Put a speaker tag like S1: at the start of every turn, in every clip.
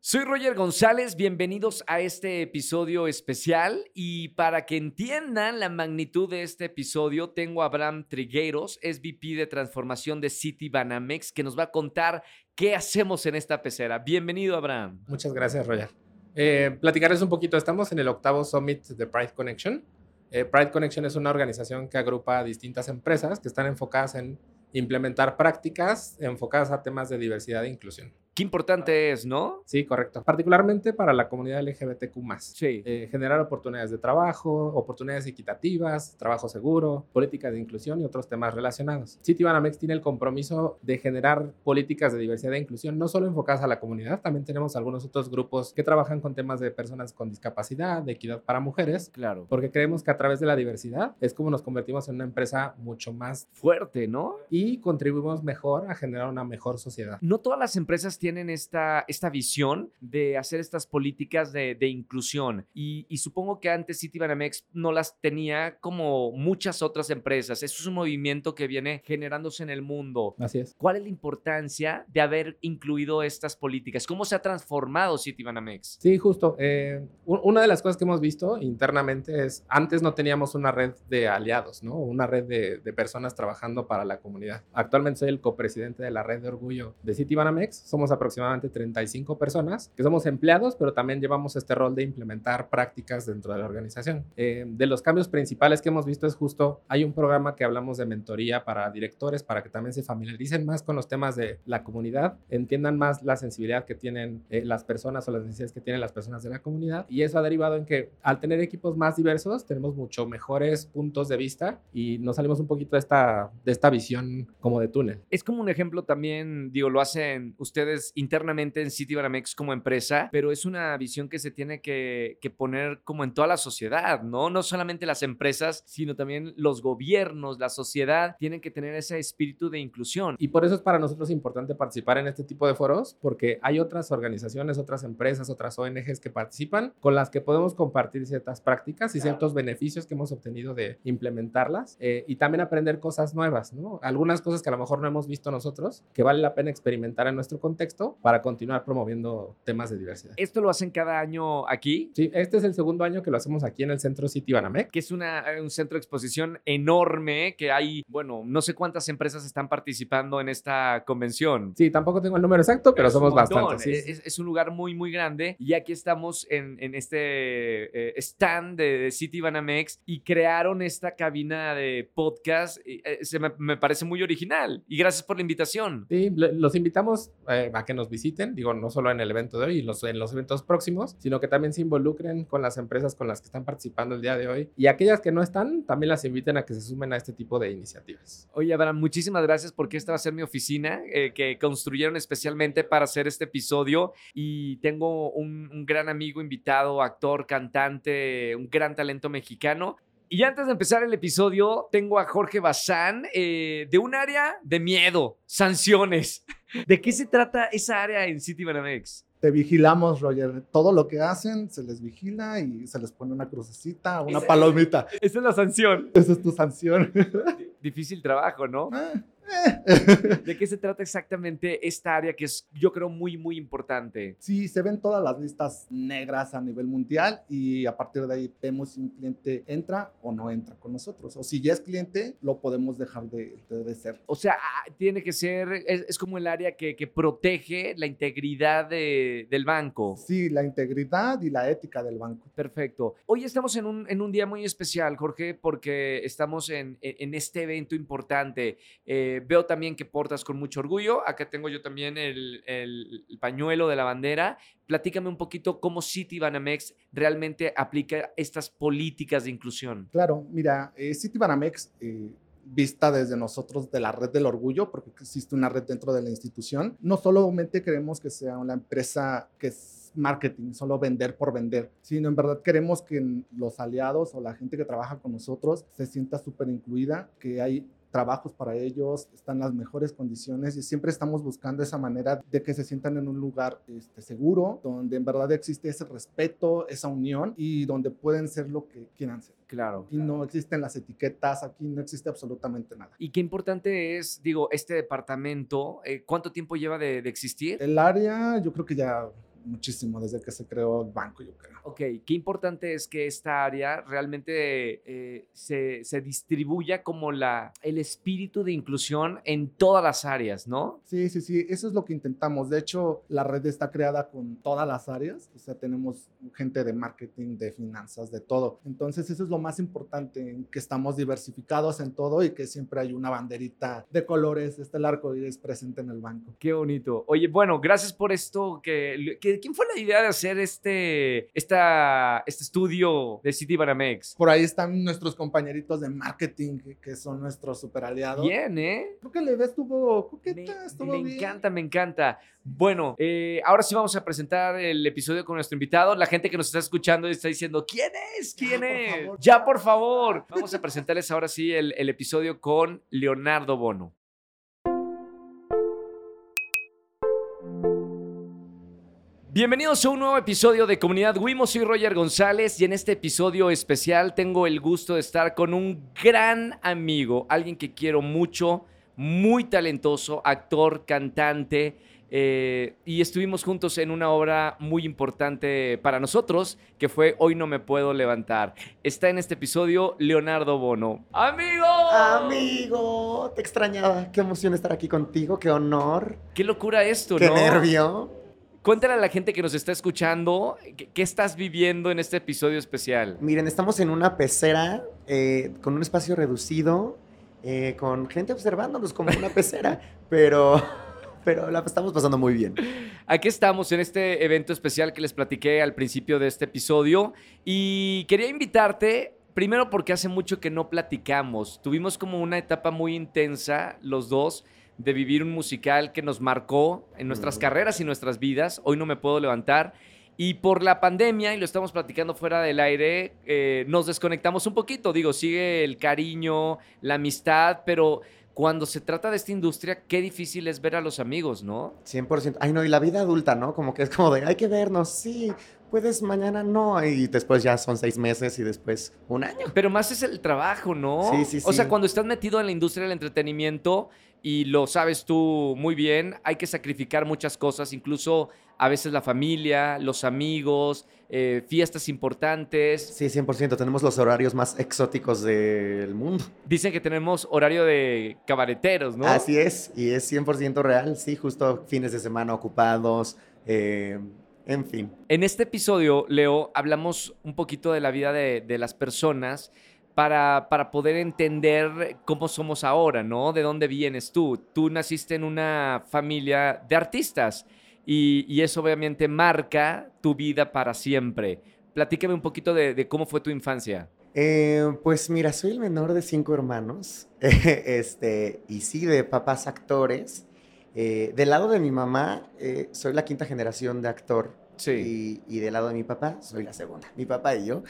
S1: Soy Roger González, bienvenidos a este episodio especial y para que entiendan la magnitud de este episodio tengo a Abraham Trigueros, SVP de transformación de City Banamex, que nos va a contar qué hacemos en esta pecera. Bienvenido Abraham.
S2: Muchas gracias Roger. Eh, platicarles un poquito, estamos en el octavo Summit de Pride Connection. Eh, Pride Connection es una organización que agrupa distintas empresas que están enfocadas en implementar prácticas enfocadas a temas de diversidad e inclusión.
S1: Qué importante es, ¿no?
S2: Sí, correcto. Particularmente para la comunidad LGBTQ.
S1: Sí.
S2: Eh, generar oportunidades de trabajo, oportunidades equitativas, trabajo seguro, políticas de inclusión y otros temas relacionados. Citibanamex tiene el compromiso de generar políticas de diversidad e inclusión, no solo enfocadas a la comunidad, también tenemos algunos otros grupos que trabajan con temas de personas con discapacidad, de equidad para mujeres.
S1: Claro.
S2: Porque creemos que a través de la diversidad es como nos convertimos en una empresa mucho más
S1: fuerte, ¿no?
S2: Y contribuimos mejor a generar una mejor sociedad.
S1: No todas las empresas tienen tienen esta, esta visión de hacer estas políticas de, de inclusión. Y, y, supongo que antes Citibanamex no las tenía como muchas otras empresas. Eso es un movimiento que viene generándose en el mundo.
S2: Así es.
S1: ¿Cuál es la importancia de haber incluido estas políticas? ¿Cómo se ha transformado Citibanamex?
S2: Sí, justo. Eh, una de las cosas que hemos visto internamente es, antes no teníamos una red de aliados, ¿no? Una red de, de personas trabajando para la comunidad. Actualmente soy el copresidente de la red de orgullo de Citibanamex. Somos aproximadamente 35 personas que somos empleados, pero también llevamos este rol de implementar prácticas dentro de la organización. Eh, de los cambios principales que hemos visto es justo, hay un programa que hablamos de mentoría para directores, para que también se familiaricen más con los temas de la comunidad, entiendan más la sensibilidad que tienen eh, las personas o las necesidades que tienen las personas de la comunidad. Y eso ha derivado en que al tener equipos más diversos, tenemos mucho mejores puntos de vista y nos salimos un poquito de esta, de esta visión como de túnel.
S1: Es como un ejemplo también, digo, lo hacen ustedes internamente en Citibanamex como empresa, pero es una visión que se tiene que, que, poner como en toda la sociedad, ¿no? No solamente las empresas, sino también los gobiernos, la sociedad, tienen que tener ese espíritu de inclusión.
S2: Y por eso es para nosotros importante participar en este tipo de foros, porque hay otras organizaciones, otras empresas, otras ONGs que participan, con las que podemos compartir ciertas prácticas y ciertos beneficios que hemos obtenido de implementarlas eh, y también aprender cosas nuevas, ¿no? Algunas cosas que a lo mejor no hemos visto nosotros, que vale la pena experimentar en nuestro contexto para continuar promoviendo temas de diversidad.
S1: ¿Esto lo hacen cada año aquí?
S2: Sí, este es el segundo año que lo hacemos aquí en el Centro City Banamex.
S1: Que es una, un centro de exposición enorme, que hay, bueno, no sé cuántas empresas están participando en esta convención.
S2: Sí, tampoco tengo el número exacto, pero, pero somos bastantes. Sí.
S1: Es, es, un lugar muy, muy grande y aquí estamos en, en este eh, stand de, de, City Banamex y crearon esta cabina de podcast. Eh, se me, me, parece muy original y gracias por la invitación.
S2: Sí, los invitamos eh, a que nos visiten, digo, no solo en el evento de hoy los, en los eventos próximos, sino que también se involucren con las empresas con las que están participando el día de hoy y aquellas que no están, también las inviten a que se sumen a este tipo de iniciativas.
S1: Oye, Abraham, muchísimas gracias porque esta va a ser mi oficina eh, que construyeron especialmente para hacer este episodio y tengo un, un gran amigo invitado, actor, cantante, un gran talento mexicano y antes de empezar el episodio, tengo a Jorge Bazán eh, de un área de miedo, sanciones. ¿De qué se trata esa área en City Banamex?
S3: Te vigilamos, Roger. Todo lo que hacen se les vigila y se les pone una crucecita, una palomita.
S1: Esa es la sanción.
S3: Esa es tu sanción.
S1: Difícil trabajo, ¿no?
S3: Eh.
S1: ¿De qué se trata exactamente esta área que es, yo creo, muy, muy importante?
S3: Sí, se ven todas las listas negras a nivel mundial y a partir de ahí vemos si un cliente entra o no entra con nosotros. O si ya es cliente, lo podemos dejar de, de, de ser.
S1: O sea, tiene que ser, es, es como el área que, que protege la integridad de, del banco.
S3: Sí, la integridad y la ética del banco.
S1: Perfecto. Hoy estamos en un, en un día muy especial, Jorge, porque estamos en, en este evento importante. Eh, veo también que portas con mucho orgullo. Acá tengo yo también el, el, el, pañuelo de la bandera. Platícame un poquito cómo City Banamex realmente aplica estas políticas de inclusión.
S3: Claro, mira, eh, City Banamex... Eh, vista desde nosotros de la red del orgullo, porque existe una red dentro de la institución. No solamente queremos que sea una empresa que es marketing, solo vender por vender, sino en verdad queremos que los aliados o la gente que trabaja con nosotros se sienta súper incluida, que hay trabajos para ellos, están las mejores condiciones y siempre estamos buscando esa manera de que se sientan en un lugar este, seguro, donde en verdad existe ese respeto, esa unión y donde pueden ser lo que quieran ser.
S1: Claro.
S3: Aquí no existen las etiquetas, aquí no existe absolutamente nada.
S1: Y qué importante es, digo, este departamento, eh, ¿cuánto tiempo lleva de, de existir?
S3: El área, yo creo que ya muchísimo desde que se creó el banco, yo creo.
S1: Ok, qué importante es que esta área realmente eh, se, se distribuya como la, el espíritu de inclusión en todas las áreas, ¿no?
S3: Sí, sí, sí, eso es lo que intentamos. De hecho, la red está creada con todas las áreas, o sea, tenemos gente de marketing, de finanzas, de todo. Entonces, eso es lo más importante, que estamos diversificados en todo y que siempre hay una banderita de colores, este el arco iris presente en el banco.
S1: Qué bonito. Oye, bueno, gracias por esto. Que, que- ¿Quién fue la idea de hacer este, esta, este estudio de City Banamex?
S3: Por ahí están nuestros compañeritos de marketing, que, son nuestros super aliados.
S1: Bien, ¿eh?
S3: Creo que la idea estuvo
S1: Me,
S3: coqueta, estuvo
S1: me
S3: bien.
S1: encanta, me encanta. Bueno, eh, ahora sí vamos a presentar el episodio con nuestro invitado. La gente que nos está escuchando está diciendo, ¿quién es? ¿Quién
S3: Ya, por
S1: es?
S3: favor.
S1: Ya, por favor. Vamos a presentarles ahora sí el, el episodio con Leonardo Bono. Bienvenidos a un nuevo episodio de Comunidad Wimo. Soy Roger González y en este episodio especial tengo el gusto de estar con un gran amigo, alguien que quiero mucho, muy talentoso, actor, cantante. eh, y estuvimos juntos en una obra muy importante para nosotros, que fue Hoy no me puedo levantar. Está en este episodio Leonardo Bono. ¡Amigo!
S4: Amigo, te extrañaba. Qué emoción estar aquí contigo, qué honor,
S1: ¡Qué locura esto,
S4: qué
S1: no!
S4: nervio.
S1: Cuéntale a la gente que nos está escuchando qué, estás viviendo en este episodio especial.
S4: Miren, estamos en una pecera eh, con un espacio reducido, eh, con gente observándonos como una pecera, pero, pero la estamos pasando muy bien.
S1: Aquí estamos en este evento especial que les platiqué al principio de este episodio y quería invitarte, primero porque hace mucho que no platicamos, tuvimos como una etapa muy intensa los dos de vivir un musical que nos marcó en nuestras carreras y nuestras vidas, hoy no me puedo levantar. Y por la pandemia, y lo estamos platicando fuera del aire, eh, nos desconectamos un poquito. Digo, sigue el cariño, la amistad, pero cuando se trata de esta industria, qué difícil es ver a los amigos, ¿no?
S4: 100%. Ay, no, y la vida adulta, ¿no? Como que es como de, hay que vernos, sí, puedes mañana, no. Y después ya son seis meses y después un año.
S1: Pero más es el trabajo, ¿no?
S4: Sí, sí,
S1: O sea,
S4: sí.
S1: cuando estás metido en la industria del entretenimiento y lo sabes tú muy bien, hay que sacrificar muchas cosas, incluso a veces la familia, los amigos, eh, fiestas importantes.
S4: Sí, 100%. Tenemos los horarios más exóticos del mundo.
S1: Dicen que tenemos horario de cabareteros, ¿no?
S4: Así es, y es 100% real, sí, justo fines de semana ocupados, eh, en fin.
S1: En este episodio, Leo, hablamos un poquito de la vida de, de las personas para, para poder entender cómo somos ahora, ¿no? De dónde vienes tú. Tú naciste en una familia de artistas y, y eso obviamente marca tu vida para siempre. Platícame un poquito de, cómo fue tu infancia.
S4: Eh, pues mira, soy el menor de cinco hermanos, este, y sí, de papás actores. Eh, del lado de mi mamá, eh, soy la quinta generación de actor.
S1: Sí.
S4: Y, y del lado de mi papá, soy la segunda, mi papá y yo.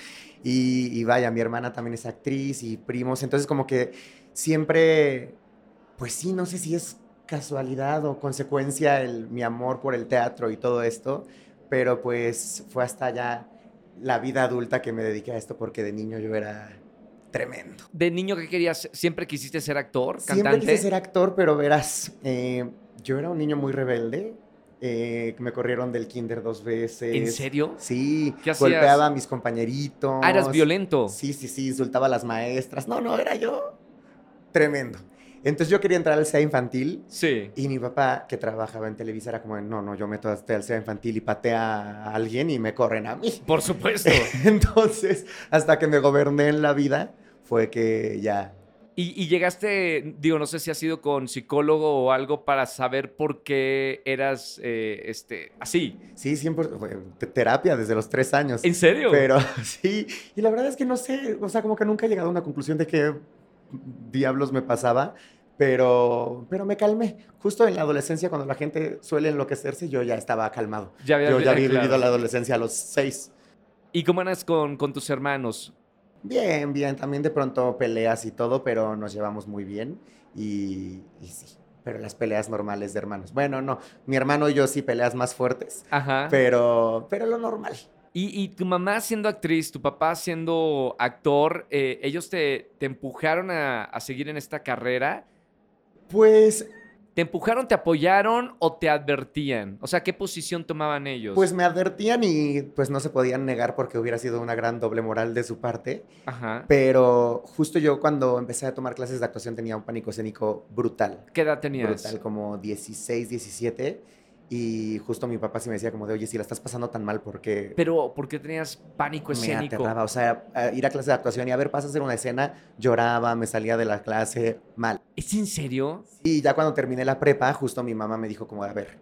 S4: Y, y vaya, mi hermana también es actriz y primos. Entonces, como que siempre, pues sí, no sé si es casualidad o consecuencia el, mi amor por el teatro y todo esto, pero pues fue hasta ya la vida adulta que me dediqué a esto porque de niño yo era tremendo.
S1: De niño, ¿qué querías? ¿Siempre quisiste ser actor,
S4: Siempre
S1: cantante?
S4: quise ser actor, pero verás, eh, yo era un niño muy rebelde. Eh, me corrieron del kinder dos veces.
S1: ¿En serio?
S4: Sí,
S1: ¿Qué hacías?
S4: golpeaba a mis compañeritos.
S1: Ah, eras violento.
S4: Sí, sí, sí, insultaba a las maestras. No, no, era yo tremendo. Entonces yo quería entrar al SEA infantil
S1: Sí.
S4: y mi papá, que trabajaba en Televisa, era como, no, no, yo meto hasta al SEA infantil y patea a alguien y me corren a mí.
S1: Por supuesto.
S4: Entonces, hasta que me goberné en la vida, fue que ya
S1: Y, y llegaste, digo, no sé si has ido con psicólogo o algo para saber por qué eras eh, este, así.
S4: Sí, 100%. fue te- terapia desde los tres años.
S1: ¿En serio?
S4: Pero sí, y la verdad es que no sé, o sea, como que nunca he llegado a una conclusión de qué diablos me pasaba, pero, pero me calmé. Justo en la adolescencia, cuando la gente suele enloquecerse, yo ya estaba calmado.
S1: ya había,
S4: Yo ya había
S1: claro.
S4: vivido la adolescencia a los seis.
S1: ¿Y cómo eras con, con tus hermanos?
S4: Bien, bien, también de pronto peleas y todo, pero nos llevamos muy bien y, y sí. Pero las peleas normales de hermanos. Bueno, no, mi hermano y yo sí peleas más fuertes,
S1: Ajá.
S4: pero, pero lo normal.
S1: Y, y tu mamá siendo actriz, tu papá siendo actor, eh, ¿ellos te, te empujaron a, a seguir en esta carrera?
S4: Pues
S1: ¿Te empujaron, te apoyaron o te advertían? O sea, ¿qué posición tomaban ellos?
S4: Pues me advertían y pues no se podían negar porque hubiera sido una gran doble moral de su parte.
S1: Ajá.
S4: Pero justo yo cuando empecé a tomar clases de actuación tenía un pánico escénico brutal.
S1: ¿Qué edad tenías?
S4: Brutal, como 16, 17. Y justo mi papá sí me decía como de, oye, si la estás pasando tan mal, porque
S1: Pero, ¿por qué tenías pánico
S4: me
S1: escénico?
S4: aterraba? O sea, a ir a clase de actuación y a ver, pasa a hacer una escena, lloraba, me salía de la clase mal.
S1: ¿Es en serio?
S4: Y ya cuando terminé la prepa, justo mi mamá me dijo como, a ver,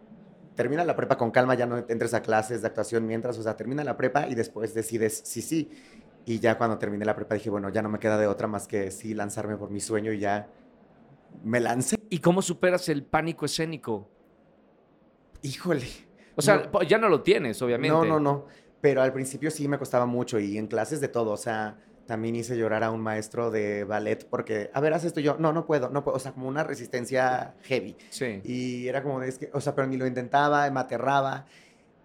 S4: termina la prepa con calma, ya no entres a clases de actuación mientras, o sea, termina la prepa y después decides sí, sí. Y ya cuando terminé la prepa dije, bueno, ya no me queda de otra más que sí lanzarme por mi sueño y ya me lancé.
S1: ¿Y cómo superas el pánico escénico?
S4: Híjole.
S1: O sea,
S4: No.
S1: ya no lo tienes, obviamente.
S4: No, no, no. Pero al principio sí me costaba mucho y en clases de todo. O sea, también hice llorar a un maestro de ballet porque, a ver, haz esto y yo, no, no puedo, no puedo. O sea, como una resistencia heavy.
S1: Sí.
S4: Y era como es que, o sea, pero ni lo intentaba, me aterraba.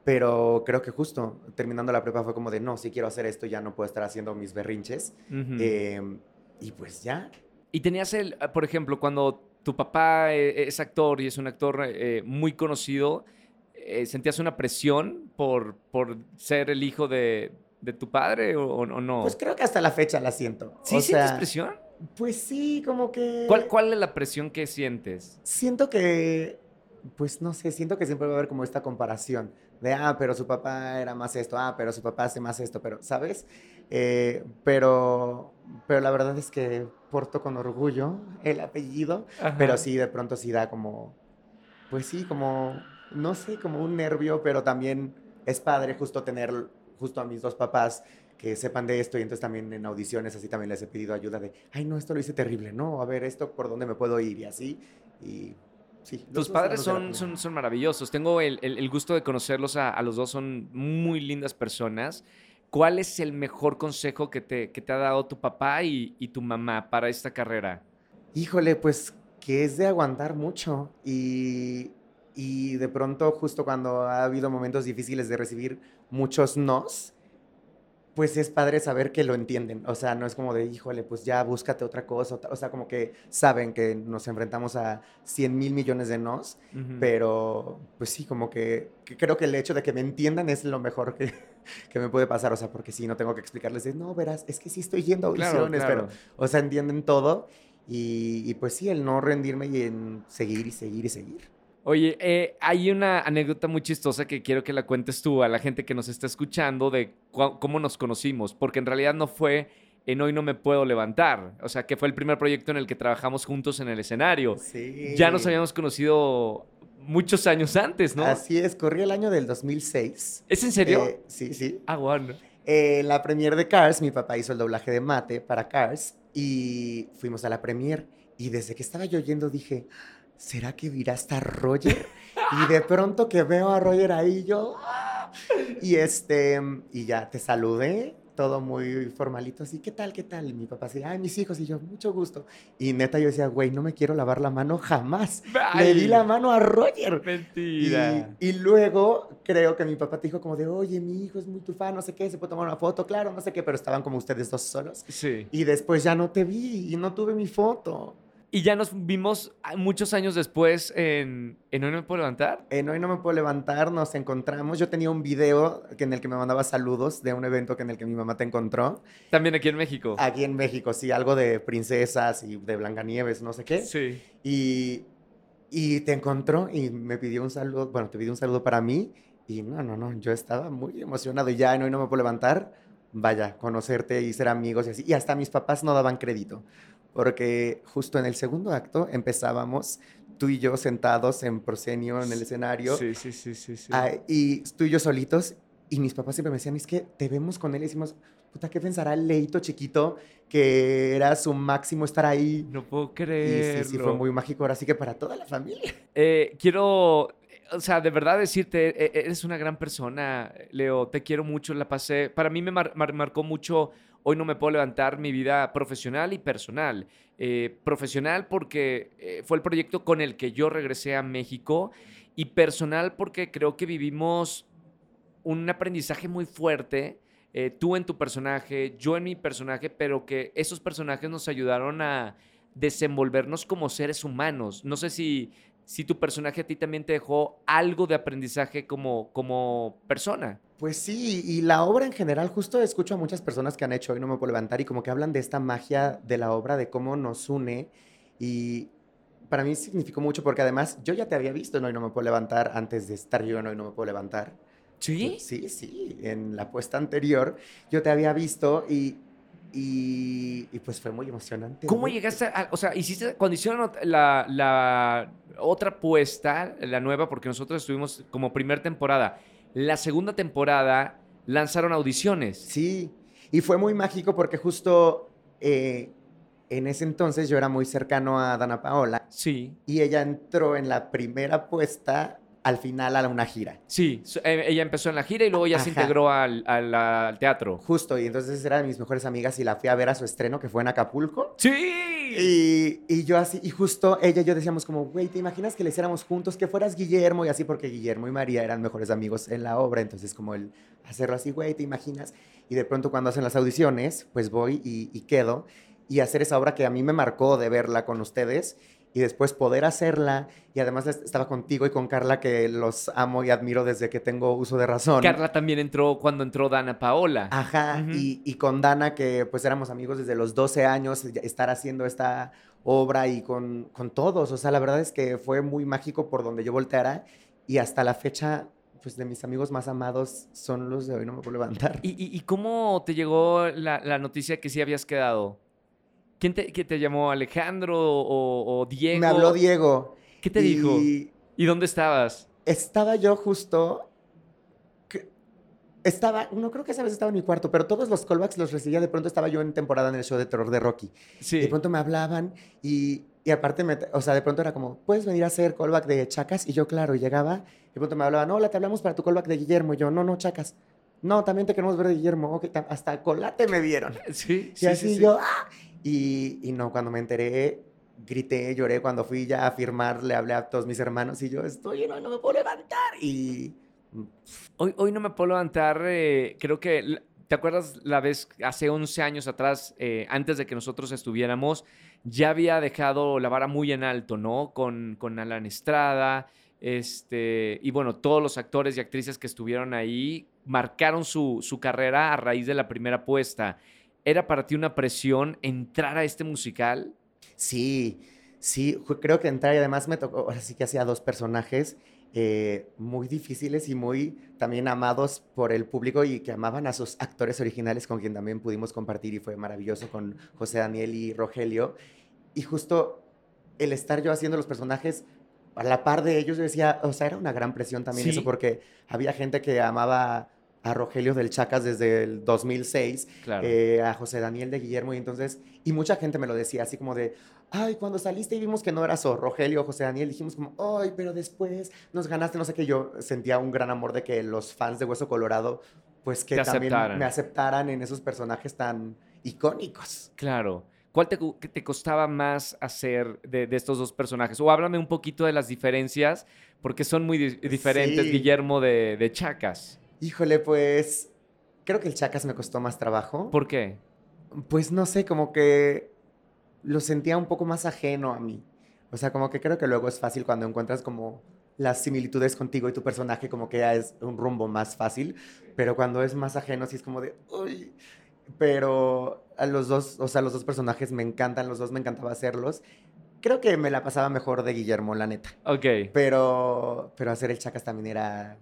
S4: Pero creo que justo terminando la prepa fue como de, no, si quiero hacer esto, ya no puedo estar haciendo mis berrinches. Em, y pues ya.
S1: Y tenías el, por ejemplo, cuando tu papá eh, es actor y es un actor eh, muy conocido, eh, ¿sentías una presión por, por ser el hijo de, de tu padre o, o no?
S4: Pues creo que hasta la fecha la siento.
S1: ¿Sí
S4: o
S1: sientes
S4: sea,
S1: presión?
S4: Pues sí, como que...
S1: ¿Cuál, ¿Cuál es la presión que sientes?
S4: Siento que, pues no sé, siento que siempre va a haber como esta comparación de, ah, pero su papá era más esto, ah, pero su papá hace más esto, pero, ¿sabes? Eh, pero, pero la verdad es que porto con orgullo el apellido, pero sí, de pronto sí da como, pues sí, como, no sé, como un nervio, pero también es padre justo tener justo a mis dos papás que sepan de esto y entonces también en audiciones así también les he pedido ayuda de, ay, no, esto lo hice terrible, no, a ver, esto por dónde me puedo ir y así, y sí.
S1: Tus padres son, son, son maravillosos. Tengo el, el- el gusto de conocerlos a, a los dos. Son muy lindas personas. ¿Cuál es el mejor consejo que te, que te ha dado tu papá y, y tu mamá para esta carrera?
S4: Híjole, pues que es de aguantar mucho y, y de pronto justo cuando ha habido momentos difíciles de recibir muchos nos, pues es padre saber que lo entienden. O sea, no es como de, híjole, pues ya búscate otra cosa. O sea, como que saben que nos enfrentamos a 100 mil millones de nos, pero pues sí, como que, que creo que el hecho de que me entiendan es lo mejor que, que me puede pasar. O sea, porque sí, no tengo que explicarles de, no, verás, es que sí estoy yendo a audiciones,
S1: claro.
S4: pero o sea, entienden todo. Y, y, pues sí, el no rendirme y en seguir y seguir y seguir.
S1: Oye, eh, hay una anécdota muy chistosa que quiero que la cuentes tú a la gente que nos está escuchando de cómo nos conocimos, porque en realidad no fue en Hoy No Me Puedo Levantar, o sea, que fue el primer proyecto en el que trabajamos juntos en el escenario.
S4: Sí.
S1: Ya nos habíamos conocido muchos años antes, ¿no?
S4: Así es, corrí el año del 2006.
S1: ¿Es en serio?
S4: Eh, sí, sí.
S1: ah, bueno.
S4: Eh, la premiere de Cars, mi papá hizo el doblaje de mate para Cars y fuimos a la premiere. Y desde que estaba yo yendo dije, ¿será que virá hasta Roger? Y de pronto que veo a Roger ahí, yo. Y este, y ya te saludé, todo muy formalito, así, ¿qué tal, qué tal? Y mi papá así, ay, mis hijos, y yo, mucho gusto. Y neta, yo decía, güey, no me quiero lavar la mano jamás. Le di
S1: Ay,
S4: la mano a Roger. Y,
S1: Mentira.
S4: y luego creo que mi papá te dijo como de, oye, mi hijo es muy tu fan, no sé qué, se puede tomar una foto, claro, no sé qué, pero estaban como ustedes dos solos.
S1: Sí.
S4: Y después ya no te vi y no tuve mi foto.
S1: Y ya nos vimos ah, muchos años después en, en Hoy No Me Puedo Levantar.
S4: En Hoy no me puedo levantar, nos encontramos. Yo tenía un video en el que me mandaba saludos de un evento que en el que mi mamá te encontró.
S1: También aquí en México.
S4: Aquí en México, sí, algo de princesas y de Blancanieves, no sé qué.
S1: Sí.
S4: Y, y te encontró y me pidió un saludo, bueno, te pidió un saludo para mí y no, no, no, yo estaba muy emocionado y ya en hoy no me puedo levantar, vaya, conocerte y ser amigos y así. Y hasta mis papás no daban crédito, porque justo en el segundo acto empezábamos tú y yo sentados en proscenio en el escenario
S1: Sí, sí, sí, sí. sí.
S4: ah, y tú y yo solitos y mis papás siempre me decían, es que te vemos con él y decimos, puta, ¿qué pensará el leito chiquito que era su máximo estar ahí?
S1: no puedo
S4: Y
S1: creerlo.
S4: sí, sí, fue muy mágico. Ahora sí que para toda la familia.
S1: Eh, quiero, o sea, de verdad decirte, e- eres una gran persona, Leo. Te quiero mucho, la pasé. Para mí me mar- mar- marcó mucho. Hoy no me puedo levantar mi vida profesional y personal. Eh, profesional porque eh, fue el proyecto con el que yo regresé a México y personal porque creo que vivimos un aprendizaje muy fuerte. eh, tú en tu personaje, yo en mi personaje, pero que esos personajes nos ayudaron a desenvolvernos como seres humanos. No sé si, si tu personaje a ti también te dejó algo de aprendizaje como, como persona.
S4: Pues sí, y la obra en general, justo escucho a muchas personas que han hecho Hoy no me puedo levantar y como que hablan de esta magia de la obra, de cómo nos une y para mí significó mucho porque además yo ya te había visto en Hoy no me puedo levantar antes de estar yo en Hoy no me puedo levantar.
S1: ¿Sí?
S4: Sí, sí, en la puesta anterior yo te había visto y, y, y pues fue muy emocionante.
S1: ¿Cómo
S4: ¿no?
S1: llegaste a, o sea, hiciste, cuando hicieron la, la otra puesta, la nueva, porque nosotros estuvimos como primer temporada, la segunda temporada lanzaron audiciones.
S4: Sí, y fue muy mágico porque justo eh, en ese entonces yo era muy cercano a Dana Paola
S1: Sí,
S4: y ella entró en la primera puesta al final a una gira.
S1: sí. eh, ella empezó en la gira y luego ya se
S4: Ajá.
S1: integró al, al- al teatro.
S4: Justo, y entonces era de mis mejores amigas y la fui a ver a su estreno que fue en Acapulco.
S1: Sí.
S4: Y, y yo así, y justo ella y yo decíamos como, güey, ¿te imaginas que le hiciéramos juntos, que fueras Guillermo? Y así porque Guillermo y María eran mejores amigos en la obra, entonces como el hacerlo así, güey, ¿te imaginas? Y de pronto cuando hacen las audiciones, pues voy y, y quedo y hacer esa obra que a mí me marcó de verla con ustedes y después poder hacerla y además est- estaba contigo y con Carla que los amo y admiro desde que tengo uso de razón.
S1: Carla también entró cuando entró Dana Paola.
S4: Ajá, y, y con Dana, que pues éramos amigos desde los 12 años, estar haciendo esta obra y con, con todos. O sea, la verdad es que fue muy mágico por donde yo volteara y hasta la fecha, pues de mis amigos más amados son los de hoy no me puedo levantar.
S1: ¿Y, y- y cómo te llegó la, la noticia que sí habías quedado? ¿Quién te, que te llamó? ¿Alejandro o, o Diego?
S4: Me habló Diego.
S1: ¿Qué te dijo?
S4: y
S1: ¿Y dónde estabas?
S4: Estaba yo justo... que- Estaba, no creo que esa vez estaba en mi cuarto, pero todos los callbacks los recibía. De pronto estaba yo en temporada en el show de terror de Rocky.
S1: Sí.
S4: De pronto me hablaban y, y aparte, me, o sea, de pronto era como, ¿puedes venir a hacer callback de Chacas? Y yo, claro, llegaba, de pronto me hablaban, hola, te hablamos para tu callback de Guillermo. Y yo, no, no, Chacas. No, también te queremos ver de Guillermo. Ok, tam- hasta colate me vieron.
S1: Sí,
S4: Y
S1: sí,
S4: así
S1: sí, sí.
S4: yo, ¡ah! Y, no, cuando me enteré, grité, lloré. Cuando fui ya a firmar, le hablé a todos mis hermanos y yo, estoy no, no me puedo levantar. Y
S1: Hoy, hoy no me puedo levantar, eh, creo que, ¿te acuerdas la vez hace 11 años atrás, eh, antes de que nosotros estuviéramos, ya había dejado la vara muy en alto, ¿no? Con, con Alan Estrada, este, y bueno, todos los actores y actrices que estuvieron ahí marcaron su, su carrera a raíz de la primera puesta. ¿Era para ti una presión entrar a este musical?
S4: Sí, sí, creo que entrar y además me tocó, ahora sí que hacía dos personajes eh, muy difíciles y muy también amados por el público y que amaban a sus actores originales con quien también pudimos compartir y fue maravilloso con José Daniel y Rogelio. Y justo el estar yo haciendo los personajes a la par de ellos, yo decía, o sea, era una gran presión también
S1: Sí.
S4: eso porque había gente que amaba a Rogelio del Chacas desde el 2006
S1: Claro.
S4: eh, a José Daniel de Guillermo y entonces, y mucha gente me lo decía así como de, ay, cuando saliste y vimos que no eras o Rogelio o José Daniel, dijimos como, ay, pero después nos ganaste, no sé qué, yo sentía un gran amor de que los fans de Hueso Colorado, pues que
S1: Te
S4: también
S1: aceptaran.
S4: me aceptaran en esos personajes tan icónicos.
S1: Claro. ¿Cuál te, costaba más hacer de, de estos dos personajes? O háblame un poquito de las diferencias, porque son muy di- diferentes,
S4: Sí.
S1: Guillermo de, de Chacas.
S4: Híjole, pues creo que el Chacas me costó más trabajo.
S1: ¿Por qué?
S4: Pues no sé, como que lo sentía un poco más ajeno a mí. O sea, como que creo que luego es fácil cuando encuentras como las similitudes contigo y tu personaje, como que ya es un rumbo más fácil. Pero cuando es más ajeno, sí es como de, uy. Pero a los dos, o sea, los dos personajes me encantan, los dos me encantaba hacerlos. Creo que me la pasaba mejor de Guillermo, la neta.
S1: Ok.
S4: Pero, pero hacer el Chacas también era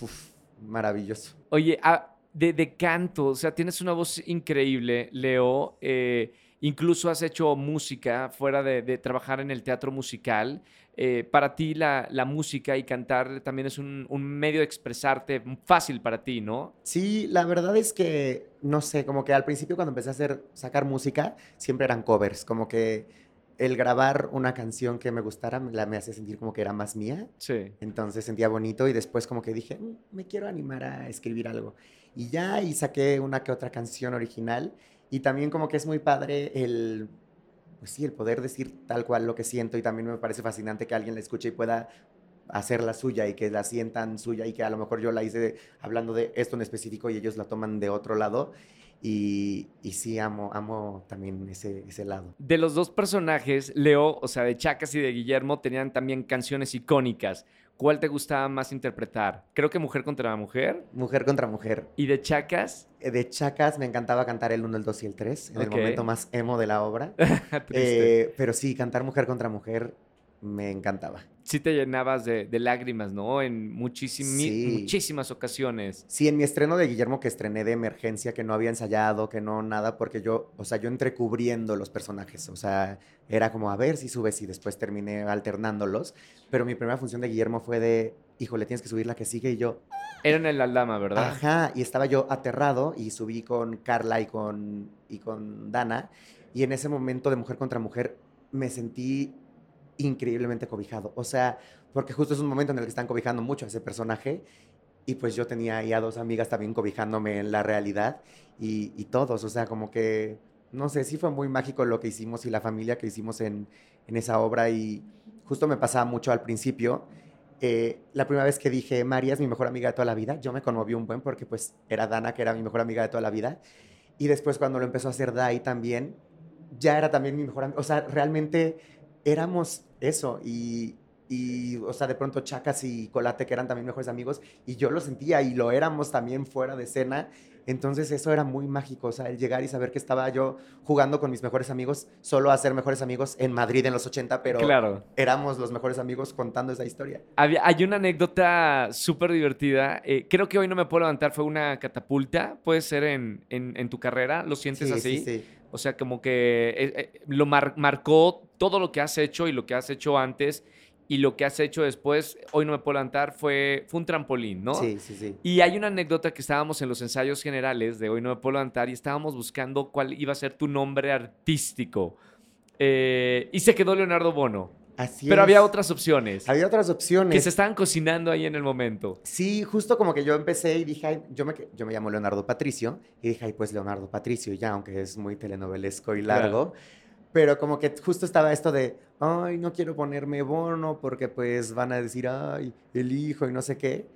S4: uf, maravilloso.
S1: Oye, ah, de, de canto, o sea, tienes una voz increíble, Leo. eh, incluso has hecho música fuera de, de trabajar en el teatro musical. Eh, para ti la, la música y cantar también es un, un medio de expresarte fácil para ti, ¿no?
S4: Sí, la verdad es que, no sé, como que al principio cuando empecé a hacer, sacar música, siempre eran covers, como que el grabar una canción que me gustara me- la, me hacía sentir como que era más mía,
S1: Sí.
S4: entonces sentía bonito y después como que dije, "Mm, me quiero animar a escribir algo. Y ya, y saqué una que otra canción original y también como que es muy padre el, pues sí, el poder decir tal cual lo que siento y también me parece fascinante que alguien la escuche y pueda hacer la suya y que la sientan suya y que a lo mejor yo la hice hablando de esto en específico y ellos la toman de otro lado. Y, y sí, amo, amo también ese, ese lado.
S1: De los dos personajes, Leo, o sea, de Chacas y de Guillermo, tenían también canciones icónicas. ¿Cuál te gustaba más interpretar? Creo que Mujer contra Mujer.
S4: Mujer contra Mujer.
S1: ¿Y de Chacas?
S4: Eh, De Chacas me encantaba cantar el 1, el 2 y el 3, en el momento más emo de la obra. Eh, pero sí, cantar Mujer contra Mujer me encantaba.
S1: Sí te llenabas de, de lágrimas, ¿no? En muchísimi-
S4: Sí.
S1: muchísimas ocasiones.
S4: Sí, en mi estreno de Guillermo que estrené de emergencia, que no había ensayado, que no nada, porque yo, o sea, yo entré cubriendo los personajes, o sea, era como a ver si subes y después terminé alternándolos, pero mi primera función de Guillermo fue de, híjole, tienes que subir la que sigue y yo,
S1: Era en el Aldama, ¿verdad?
S4: Ajá, y estaba yo aterrado y subí con Carla y con, y con Dana. Y en ese momento de mujer contra mujer me sentí increíblemente cobijado. O sea, porque justo es un momento en el que están cobijando mucho a ese personaje. Y pues yo tenía ahí a dos amigas también cobijándome en la realidad y, y todos. O sea, como que, no sé, sí fue muy mágico lo que hicimos y la familia que hicimos en, en esa obra. Y justo me pasaba mucho al principio eh, la primera vez que dije, María es mi mejor amiga de toda la vida, yo me conmoví un buen porque pues era Dana, que era mi mejor amiga de toda la vida. Y después cuando lo empezó a hacer Dai también, ya era también mi mejor amiga. O sea, realmente éramos eso. Y, y, o sea, de pronto Chacas y Colate, que eran también mejores amigos, y yo lo sentía y lo éramos también fuera de escena. Entonces eso era muy mágico, o sea, el llegar y saber que estaba yo jugando con mis mejores amigos, solo a ser mejores amigos en Madrid en los 80, pero
S1: Claro.
S4: éramos los mejores amigos contando esa historia.
S1: Había- hay una anécdota súper divertida. eh, creo que hoy no me puedo levantar. Fue una catapulta. Puede ser en, en- en tu carrera. ¿Lo sientes así?
S4: Sí, sí.
S1: O sea, como que eh, eh, lo mar- marcó todo lo que has hecho y lo que has hecho antes y lo que has hecho después. Hoy no me puedo levantar. Fue, fue un trampolín, ¿no?
S4: Sí, sí, sí.
S1: Y hay una anécdota que estábamos en los ensayos generales de Hoy No Me Puedo Levantar y estábamos buscando cuál iba a ser tu nombre artístico. Eh, y se quedó Leonardo Bono.
S4: Así
S1: Pero
S4: es.
S1: había otras opciones
S4: Había otras opciones.
S1: que se estaban cocinando ahí en el momento.
S4: Sí, justo como que yo empecé y dije, ay, yo, me, yo me llamo Leonardo Patricio, y dije, ay, pues Leonardo Patricio, ya, aunque es muy telenovelesco y largo, pero como que justo estaba esto de, ay, no quiero ponerme bono porque pues van a decir, ay, el hijo y no sé qué,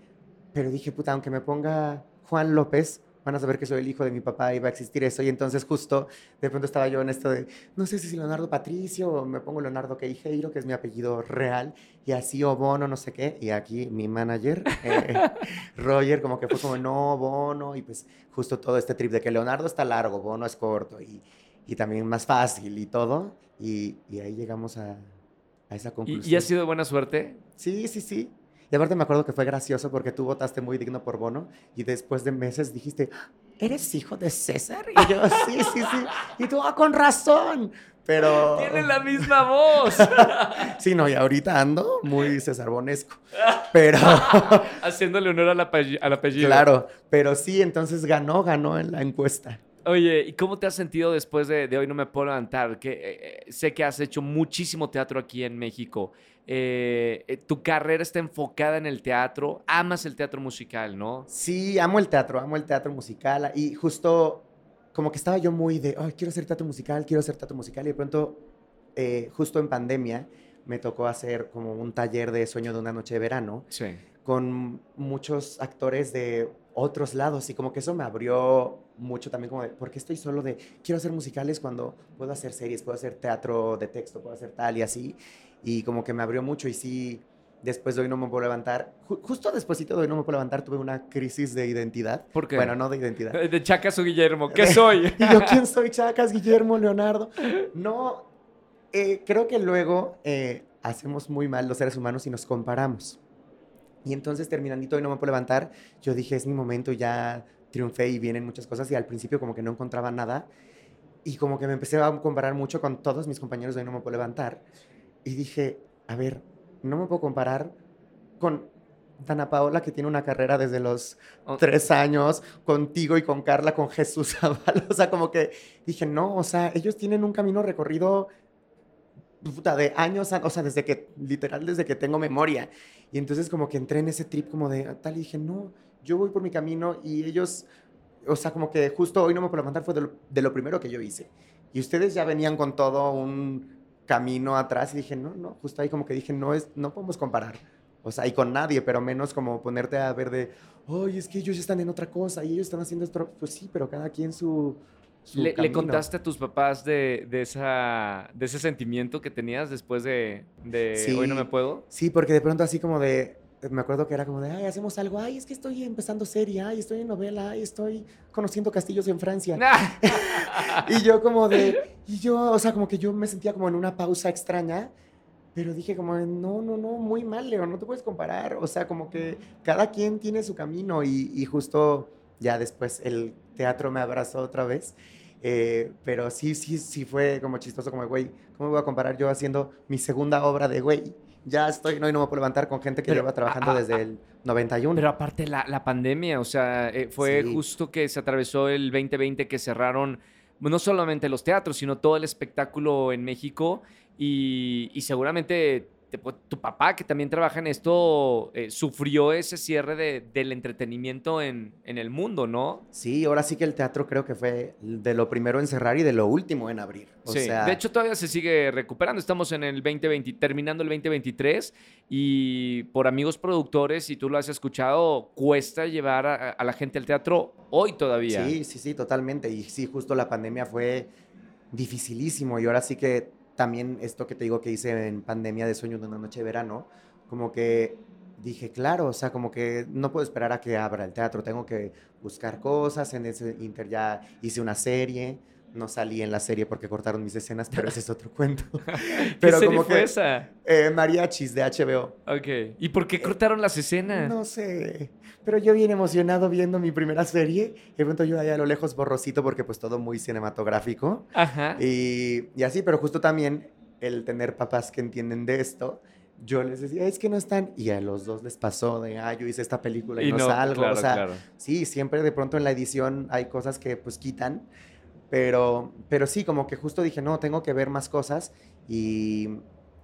S4: pero dije, puta, aunque me ponga Juan López, van a saber que soy el hijo de mi papá y va a existir eso, y entonces justo de pronto estaba yo en esto de, no sé si Leonardo Patricio o me pongo Leonardo Queijeiro, que es mi apellido real, y así o Bono, no sé qué, y aquí mi manager, eh, Roger, como que fue como, no, Bono, y pues justo todo este trip de que Leonardo está largo, Bono es corto, y, y también más fácil y todo, y, y ahí llegamos a, a esa conclusión.
S1: ¿Y, y ha sido buena suerte?
S4: Sí, sí, sí. Y aparte me acuerdo que fue gracioso porque tú votaste muy digno por Bono y después de meses dijiste, ¿eres hijo de César? Y yo, sí, sí, sí. Y tú, ah, con razón. Pero...
S1: Tiene la misma voz.
S4: Sí, no, y ahorita ando muy cesarbonesco. Pero,
S1: Haciéndole honor al apellido.
S4: claro, pero sí, entonces ganó, ganó en la encuesta.
S1: Oye, ¿y cómo te has sentido después de, de Hoy No Me Puedo Levantar? Que, eh, eh, sé que has hecho muchísimo teatro aquí en México. Eh, tu carrera está enfocada en el teatro. Amas el teatro musical, ¿no?
S4: Sí, amo el teatro, amo el teatro musical. Y justo como que estaba yo muy de, ay, quiero hacer teatro musical, quiero hacer teatro musical. Y de pronto, eh, justo en pandemia, me tocó hacer como un taller de sueño de una noche de verano
S1: Sí.
S4: con muchos actores de otros lados. Y como que eso me abrió mucho también como de, ¿por qué estoy solo de, quiero hacer musicales cuando puedo hacer series, puedo hacer teatro de texto, puedo hacer tal y así? Y como que me abrió mucho y sí, después de hoy no me puedo levantar, ju- justo después de hoy no me puedo levantar, tuve una crisis de identidad.
S1: ¿Por qué?
S4: Bueno, no de identidad.
S1: De Chacas o Guillermo. ¿Qué soy?
S4: Y yo, ¿quién soy? Chacas, Guillermo, Leonardo. No, eh, creo que luego eh, hacemos muy mal los seres humanos y nos comparamos. Y entonces, terminandito y no me puedo levantar, yo dije, es mi momento, ya triunfé y vienen muchas cosas. Y al principio como que no encontraba nada. Y como que me empecé a comparar mucho con todos mis compañeros de hoy no me puedo levantar. Y dije, a ver, no me puedo comparar con Dana Paola, que tiene una carrera desde los
S1: Oh.
S4: tres años, contigo y con Carla, con Jesús Zavala. O sea, como que dije, no, o sea, ellos tienen un camino recorrido puta, de años, o sea, desde que, literal, desde que tengo memoria. Y entonces como que entré en ese trip como de tal y dije, no, yo voy por mi camino y ellos, o sea, como que justo hoy no me puedo levantar fue de lo, de lo primero que yo hice. Y ustedes ya venían con todo un camino atrás y dije, no, no, justo ahí como que dije, no, es, no podemos comparar. O sea, y con nadie, pero menos como ponerte a ver de, oye, es que ellos están en otra cosa y ellos están haciendo esto. Pues sí, pero cada quien su...
S1: ¿Le, le contaste a tus papás de, de esa, de ese sentimiento que tenías después de, de
S4: Sí.
S1: Hoy no me puedo?
S4: Sí, porque de pronto así como de, me acuerdo que era como de, ay, hacemos algo, ay, es que estoy empezando serie, ay, estoy en novela, ay, estoy conociendo castillos en Francia. y yo como de, y yo, o sea, como que yo me sentía como en una pausa extraña, pero dije como, no, no, no, muy mal, Leo, no te puedes comparar, o sea, como que cada quien tiene su camino y, y justo ya después el teatro me abrazó otra vez. Eh, pero sí, sí, sí fue como chistoso, como, güey, ¿cómo me voy a comparar yo haciendo mi segunda obra de, güey, ya estoy, no, y no me puedo levantar con gente que
S1: Pero,
S4: lleva trabajando desde el 91.
S1: Pero aparte la, la pandemia, o sea, eh, fue
S4: Sí.
S1: justo que se atravesó el 2020 que cerraron no solamente los teatros, sino todo el espectáculo en México y, y seguramente te- pues, tu papá, que también trabaja en esto, eh, sufrió ese cierre de- del entretenimiento en, en el mundo, ¿no?
S4: Sí, ahora sí que el teatro creo que fue de lo primero en cerrar y de lo último en abrir. O
S1: Sí,
S4: sea,
S1: de hecho todavía se sigue recuperando. Estamos en el 2020, terminando el 2023 y por amigos productores, y tú lo has escuchado, cuesta llevar a, a la gente al teatro hoy todavía.
S4: Sí, sí, sí, totalmente. Y sí, justo la pandemia fue dificilísimo. Y ahora sí que también esto que te digo que hice en pandemia de sueño de una noche de verano, como que dije, claro, o sea, como que no puedo esperar a que abra el teatro, tengo que buscar cosas. En ese inter ya hice una serie. No salí en la serie porque cortaron mis escenas, pero ese es otro cuento.
S1: ¿Qué
S4: Pero
S1: serie
S4: como
S1: fue
S4: que-
S1: esa?
S4: Eh, Mariachis de HBO.
S1: Ok. ¿Y por qué cortaron las escenas?
S4: No sé, pero yo bien emocionado viendo mi primera serie. De pronto yo allá a lo lejos borrosito porque pues todo muy cinematográfico.
S1: Ajá.
S4: Y, y así, pero justo también el tener papás que entienden de esto, yo les decía, es que no están. Y a los dos les pasó de, ah, yo hice esta película y, no, salgo.
S1: claro,
S4: o sea,
S1: claro.
S4: sí, siempre de pronto en la edición hay cosas que pues quitan. Pero, pero sí, como que justo dije, no, tengo que ver más cosas. Y,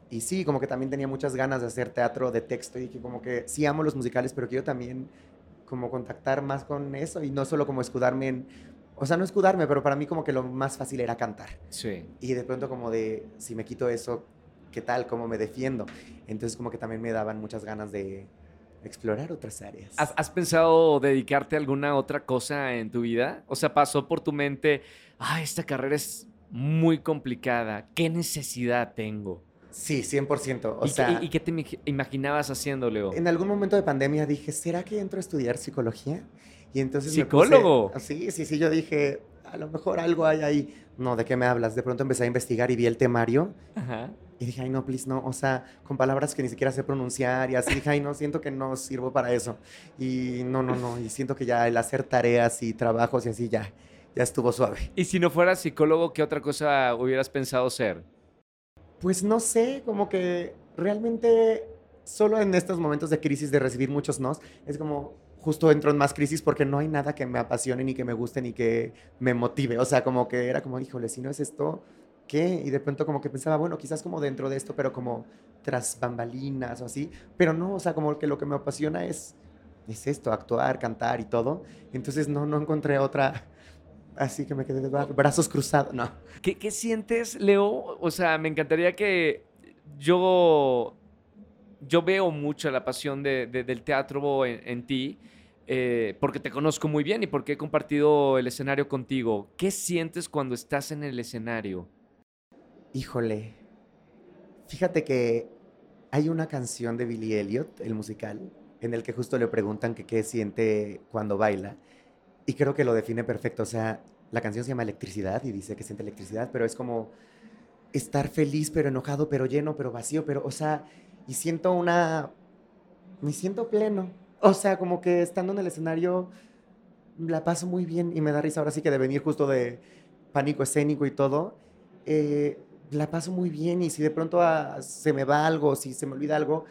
S4: y sí, como que también tenía muchas ganas de hacer teatro de texto. Y dije, como que sí amo los musicales, pero quiero también como contactar más con eso y no solo como escudarme en... O sea, no escudarme, pero para mí como que lo más fácil era cantar.
S1: Sí.
S4: Y de pronto como de, si me quito eso, ¿qué tal? ¿Cómo me defiendo? Entonces como que también me daban muchas ganas de explorar otras áreas.
S1: ¿Has, has pensado dedicarte a alguna otra cosa en tu vida? O sea, pasó por tu mente, ah, esta carrera es muy complicada. ¿Qué necesidad tengo?
S4: Sí, 100%. O
S1: ¿Y,
S4: sea,
S1: qué, y qué te imagi- imaginabas haciendo, Leo?
S4: en algún momento de pandemia dije, ¿será que entro a estudiar psicología? Y entonces me puse-
S1: ¿Psicólogo?
S4: sí, sí, sí, yo dije, a lo mejor algo hay ahí. No, ¿de qué me hablas? De pronto empecé a investigar y vi el temario
S1: Ajá.
S4: y dije, ay, no, please, no. O sea, con palabras que ni siquiera sé pronunciar y así dije, ay, no, siento que no sirvo para eso. Y no, no, no. Y siento que ya el hacer tareas y trabajos y así ya, ya estuvo suave.
S1: Y si no fueras psicólogo, ¿qué otra cosa hubieras pensado ser?
S4: Pues no sé, como que realmente solo en estos momentos de crisis, de recibir muchos nos, es como justo entro en más crisis porque no hay nada que me apasione ni que me guste ni que me motive. O sea, como que era como, híjole, si no es esto, ¿qué? Y de pronto como que pensaba, bueno, quizás como dentro de esto, pero como tras bambalinas o así. Pero no, o sea, como que lo que me apasiona es, es esto, actuar, cantar y todo. Entonces no, no encontré otra... Así que me quedé de bra- brazos cruzados, no.
S1: ¿Qué, qué sientes, Leo? O sea, me encantaría que yo, yo veo mucho la pasión de- de- del teatro en, en ti, eh, porque te conozco muy bien y porque he compartido el escenario contigo. ¿Qué sientes cuando estás en el escenario?
S4: Híjole. Fíjate que hay una canción de Billy Elliot, el musical, en el que justo le preguntan que qué siente cuando baila. Y creo que lo define perfecto. O sea, la canción se llama Electricidad y dice que siente electricidad, pero es como estar feliz, pero enojado, pero lleno, pero vacío, pero, o sea, y siento una... Me siento pleno. O sea, como que estando en el escenario la paso muy bien y me da risa ahora sí que de venir justo de pánico escénico y todo. eh, la paso muy bien y si de pronto ah, se me va algo, si se me olvida algo,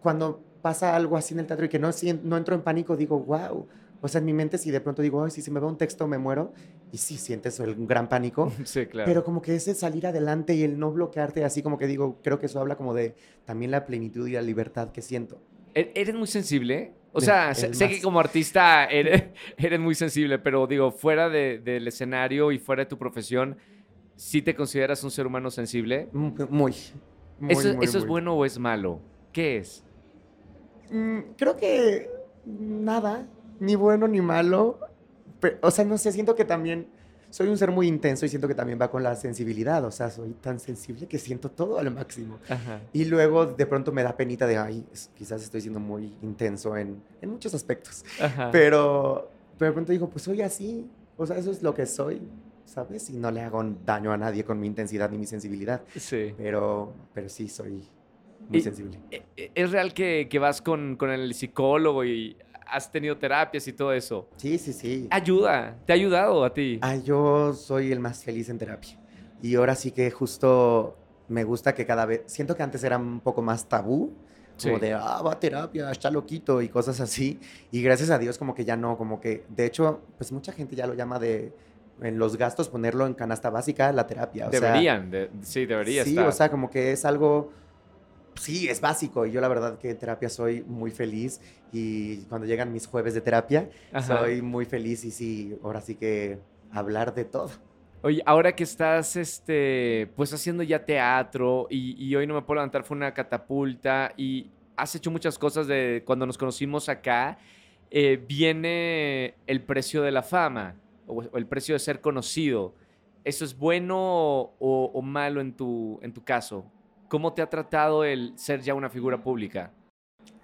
S4: cuando pasa algo así en el teatro y que no, sien- no entro en pánico, digo, wow. O sea, en mi mente si de pronto digo, ay, si se me va un texto me muero, y sí sientes el gran pánico,
S1: Sí, claro.
S4: pero como que ese salir adelante y el no bloquearte, así como que digo, creo que eso habla como de también la plenitud y la libertad que siento.
S1: ¿E- ¿Eres muy sensible? O sea, sé,
S4: más.
S1: que como artista eres, eres muy sensible, pero digo, fuera de- del escenario y fuera de tu profesión, ¿sí te consideras un ser humano sensible?
S4: Muy, muy.
S1: ¿Eso,
S4: muy,
S1: eso es bueno o es malo? ¿Qué es?
S4: Mm, creo que nada, ni bueno ni malo. o sea, no sé, siento que también soy un ser muy intenso y siento que también va con la sensibilidad. O sea, soy tan sensible que siento todo al máximo. Y luego de pronto me da penita de, ay, quizás estoy siendo muy intenso en, en muchos aspectos. Pero, pero de pronto digo, pues soy así. O sea, eso es lo que soy. ¿sabes? Y no le hago daño a nadie con mi intensidad ni mi sensibilidad. Sí. Pero, pero sí, soy muy sensible.
S1: E, e, ¿Es real que, que vas con, con, el psicólogo y has tenido terapias y todo eso?
S4: Sí, sí, sí.
S1: Ayuda, ¿te ha ayudado a ti?
S4: Ah, yo soy el más feliz en terapia. Y ahora sí que justo me gusta que cada vez, siento que antes era un poco más tabú, como de, ah, va a terapia, está loquito y cosas así. Y gracias a Dios como que ya no, como que, de hecho, pues mucha gente ya lo llama de en los gastos ponerlo en canasta básica la terapia.
S1: Deberían, sí, debería
S4: sí, o sea, como que es algo, sí, es básico. Y yo la verdad que en terapia soy muy feliz y cuando llegan mis jueves de terapia, soy muy feliz y sí, ahora sí que hablar de todo.
S1: Oye, ahora que estás, este, pues haciendo ya teatro y, hoy no me puedo levantar, fue una catapulta y has hecho muchas cosas de cuando nos conocimos acá, eh, viene el precio de la fama o, el precio de ser conocido. ¿Eso es bueno o, malo en tu, en tu caso? ¿Cómo te ha tratado el ser ya una figura pública?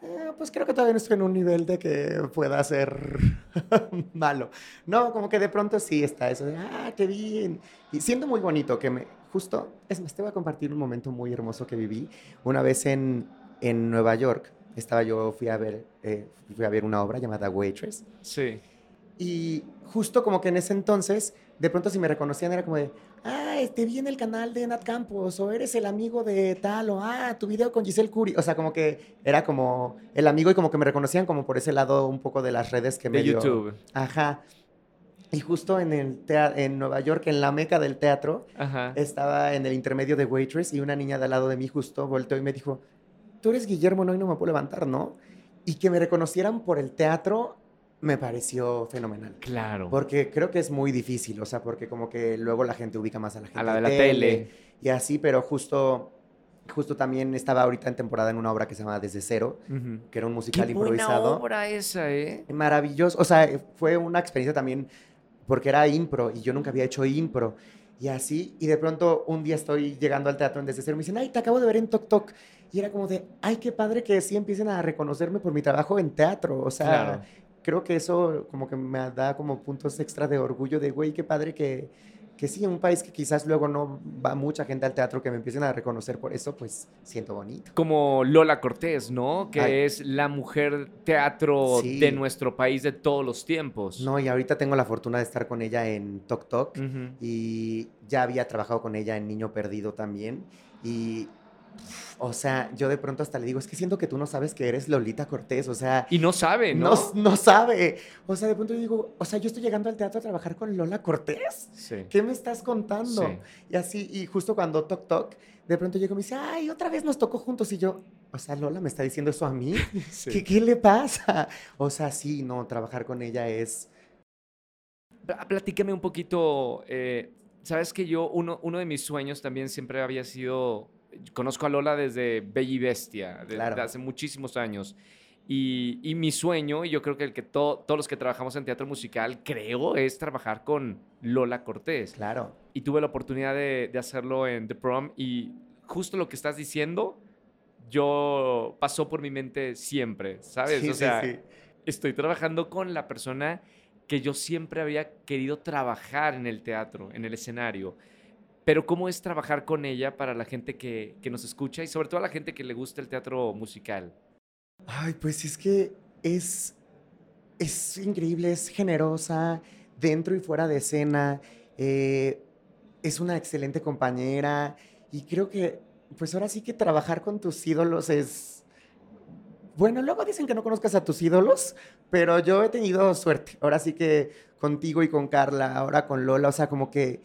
S4: Eh, pues creo que todavía no estoy en un nivel de que pueda ser malo. No, como que de pronto sí está eso de, ah, qué bien. Y siento muy bonito que me, justo, es más, te voy a compartir un momento muy hermoso que viví. Una vez en, en Nueva York, estaba yo, fui a ver, eh, fui a ver una obra llamada Waitress.
S1: Sí.
S4: Y justo como que en ese entonces, de pronto si me reconocían era como de, ah, te vi en el canal de Nat Campos, o eres el amigo de tal, o ah, tu video con Giselle Curry. O sea, como que era como el amigo y como que me reconocían como por ese lado un poco de las redes que me
S1: De YouTube.
S4: Ajá. Y justo en, el en Nueva York, en la meca del teatro, estaba en el intermedio de Waitress y una niña de al lado de mí justo volteó y me dijo, tú eres Guillermo, no, y no me puedo levantar, ¿no? Y que me reconocieran por el teatro me pareció fenomenal.
S1: Claro.
S4: Porque creo que es muy difícil, o sea, porque como que luego la gente ubica más a la gente.
S1: A la de la tele.
S4: Y así, pero justo, justo también estaba ahorita en temporada en una obra que se llama Desde Cero, que era un musical
S1: Qué
S4: improvisado.
S1: Buena obra esa, ¿eh?
S4: Maravilloso. O sea, fue una experiencia también porque era impro y yo nunca había hecho impro. Y así, y de pronto un día estoy llegando al teatro en Desde Cero y me dicen, ay, te acabo de ver en Tok Tok. Y era como de, ay, qué padre que sí empiecen a reconocerme por mi trabajo en teatro. O sea, creo que eso como que me da como puntos extra de orgullo de, güey, qué padre que, que sí, en un país que quizás luego no va mucha gente al teatro, que me empiecen a reconocer por eso, pues siento bonito.
S1: Como Lola Cortés, ¿no? Que es la mujer teatro de nuestro país de todos los tiempos.
S4: No, y ahorita tengo la fortuna de estar con ella en Tok Tok y ya había trabajado con ella en Niño Perdido también. Y o sea, yo de pronto hasta le digo, es que siento que tú no sabes que eres Lolita Cortés, o sea...
S1: Y no sabe, ¿no?
S4: No, sabe. O sea, de pronto yo digo, o sea, yo estoy llegando al teatro a trabajar con Lola Cortés. Sí. ¿Qué me estás contando? Y así, y justo cuando Toc Toc, de pronto llego y me dice, ay, otra vez nos tocó juntos. Y yo, o sea, Lola me está diciendo eso a mí. ¿Qué, ¿Qué le pasa? O sea, sí, no, trabajar con ella es...
S1: Platícame un poquito, eh, sabes que yo, uno, uno de mis sueños también siempre había sido conozco a Lola desde Bella y Bestia, desde hace muchísimos años. Y, mi sueño, y yo creo que el que todos los que trabajamos en teatro musical, creo, es trabajar con Lola Cortés.
S4: Claro.
S1: Y tuve la oportunidad de, hacerlo en The Prom y justo lo que estás diciendo, yo pasó por mi mente siempre, ¿sabes? o sea, estoy trabajando con la persona que yo siempre había querido trabajar en el teatro, en el escenario. Pero ¿cómo es trabajar con ella para la gente que, nos escucha y sobre todo a la gente que le gusta el teatro musical?
S4: Ay, pues es que es, es increíble, es generosa dentro y fuera de escena, eh, es una excelente compañera y creo que, pues ahora sí que trabajar con tus ídolos es... Bueno, luego dicen que no conozcas a tus ídolos, pero yo he tenido suerte. Ahora sí que contigo y con Carla, ahora con Lola, o sea, como que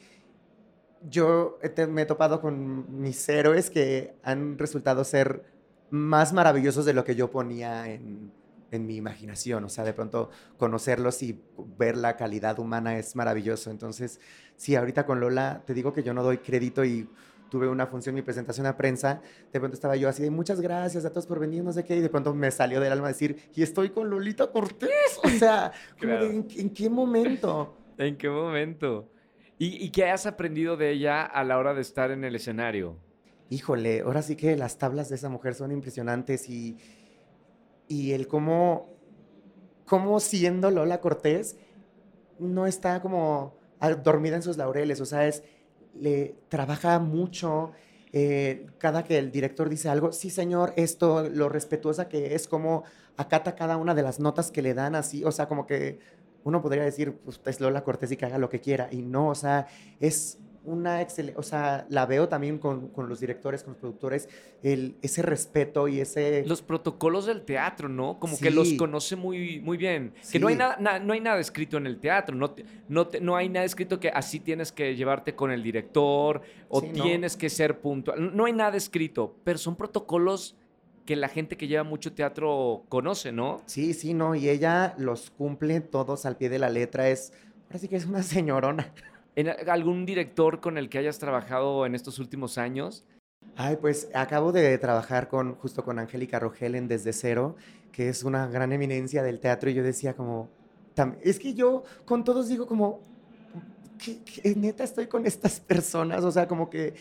S4: yo me he topado con mis héroes que han resultado ser más maravillosos de lo que yo ponía en, mi imaginación. O sea, de pronto conocerlos y ver la calidad humana es maravilloso. Entonces, sí, ahorita con Lola te digo que yo no doy crédito y tuve una función, mi presentación a prensa, de pronto estaba yo así de muchas gracias a todos por venir, no sé qué, y de pronto me salió del alma decir, y estoy con Lolita Cortés, o sea, como de, ¿en, en qué momento?
S1: ¿En qué momento? ¿Y, ¿Y qué has aprendido de ella a la hora de estar en el escenario?
S4: Híjole, ahora sí que las tablas de esa mujer son impresionantes y, y el cómo, cómo siendo Lola Cortés no está como ah, dormida en sus laureles, o sea, es, le trabaja mucho. eh, cada que el director dice algo, sí señor, esto, lo respetuosa que es, como acata cada una de las notas que le dan así, o sea, como que uno podría decir, pues es Lola Cortés y que haga lo que quiera, y no, o sea, es una excelente, o sea, la veo también con, con los directores, con los productores, el, ese respeto y ese...
S1: Los protocolos del teatro, ¿no? Como que los conoce muy, muy bien. Que no hay, nada, na- no hay nada escrito en el teatro, no, te- no, te- no hay nada escrito que así tienes que llevarte con el director o
S4: Sí, no.
S1: tienes que ser puntual. No hay nada escrito, pero son protocolos que la gente que lleva mucho teatro conoce, ¿no?
S4: Sí, sí, no, y ella los cumple todos al pie de la letra, es, ahora sí que es una señorona.
S1: ¿En a- algún director con el que hayas trabajado en estos últimos años?
S4: Ay, pues acabo de trabajar con, justo con Angélica Rogel en Desde Cero, que es una gran eminencia del teatro, y yo decía como, es que yo con todos digo como, ¿qué, qué- neta estoy con estas personas? O sea, como que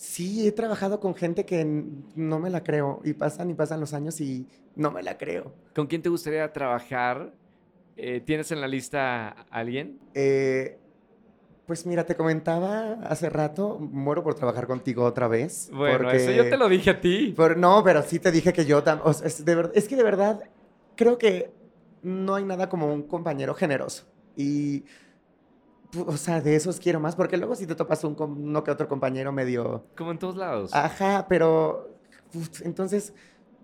S4: sí, he trabajado con gente que no me la creo, y pasan y pasan los años y no me la creo.
S1: ¿Con quién te gustaría trabajar? Eh, ¿Tienes en la lista a alguien?
S4: Eh, pues mira, te comentaba hace rato, muero por trabajar contigo otra vez.
S1: Bueno, eso yo te lo dije a ti.
S4: Por- no, pero sí te dije que yo también. es, es que de verdad creo que no hay nada como un compañero generoso. Y, o sea, de esos quiero más, porque luego si te topas un, uno que otro compañero medio.
S1: Como en todos lados.
S4: Ajá, pero. uf, entonces,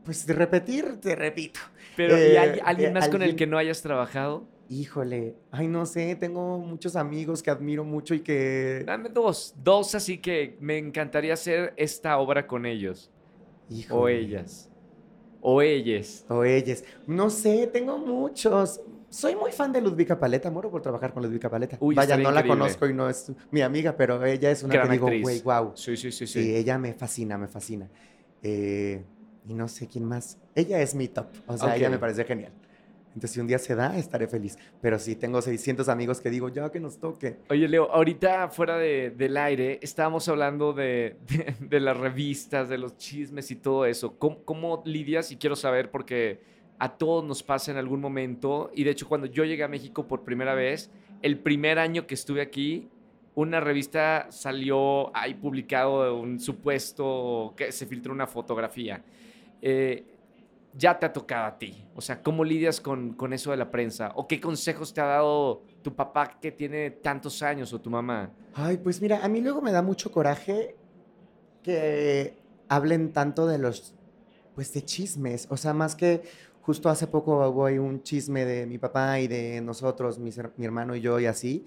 S4: pues de repetir, te repito.
S1: Pero ¿y
S4: eh,
S1: hay alguien
S4: eh,
S1: más con el que no hayas trabajado?
S4: Híjole, ay, no sé, tengo muchos amigos que admiro mucho y que.
S1: Dame dos. Dos así que me encantaría hacer esta obra con ellos. O
S4: Híjole.
S1: ellas. O ellas.
S4: O ellas. No sé, tengo muchos. Soy muy fan de Ludvika Paleta, muero por trabajar con Ludvika Paleta.
S1: Uy,
S4: Vaya, no la
S1: increíble.
S4: conozco y no es mi amiga, pero ella es una
S1: Gran
S4: que digo,
S1: actriz.
S4: güey, wow.
S1: Sí, sí, sí,
S4: Sí,
S1: sí.
S4: ella me fascina, me fascina. Eh, y no sé quién más. Ella es mi top. O sea, ella
S1: Ok.
S4: me parece genial. Entonces, si un día se da, estaré feliz. Pero sí, tengo 600 amigos que digo, ya que nos toque.
S1: Oye, Leo, ahorita fuera de- del aire estábamos hablando de, de- de las revistas, de los chismes y todo eso. ¿Cómo, cómo lidias? Y quiero saber porque a todos nos pasa en algún momento. Y de hecho, cuando yo llegué a México por primera vez, el primer año que estuve aquí, una revista salió ahí publicado un supuesto que se filtró una fotografía. Eh, ya te ha tocado a ti. O sea, ¿cómo lidias con, con eso de la prensa? ¿O qué consejos te ha dado tu papá que tiene tantos años o tu mamá?
S4: Ay, pues mira, a mí luego me da mucho coraje que hablen tanto de los, pues de chismes. O sea, más que justo hace poco hubo ahí un chisme de mi papá y de nosotros, her- mi hermano y yo y así.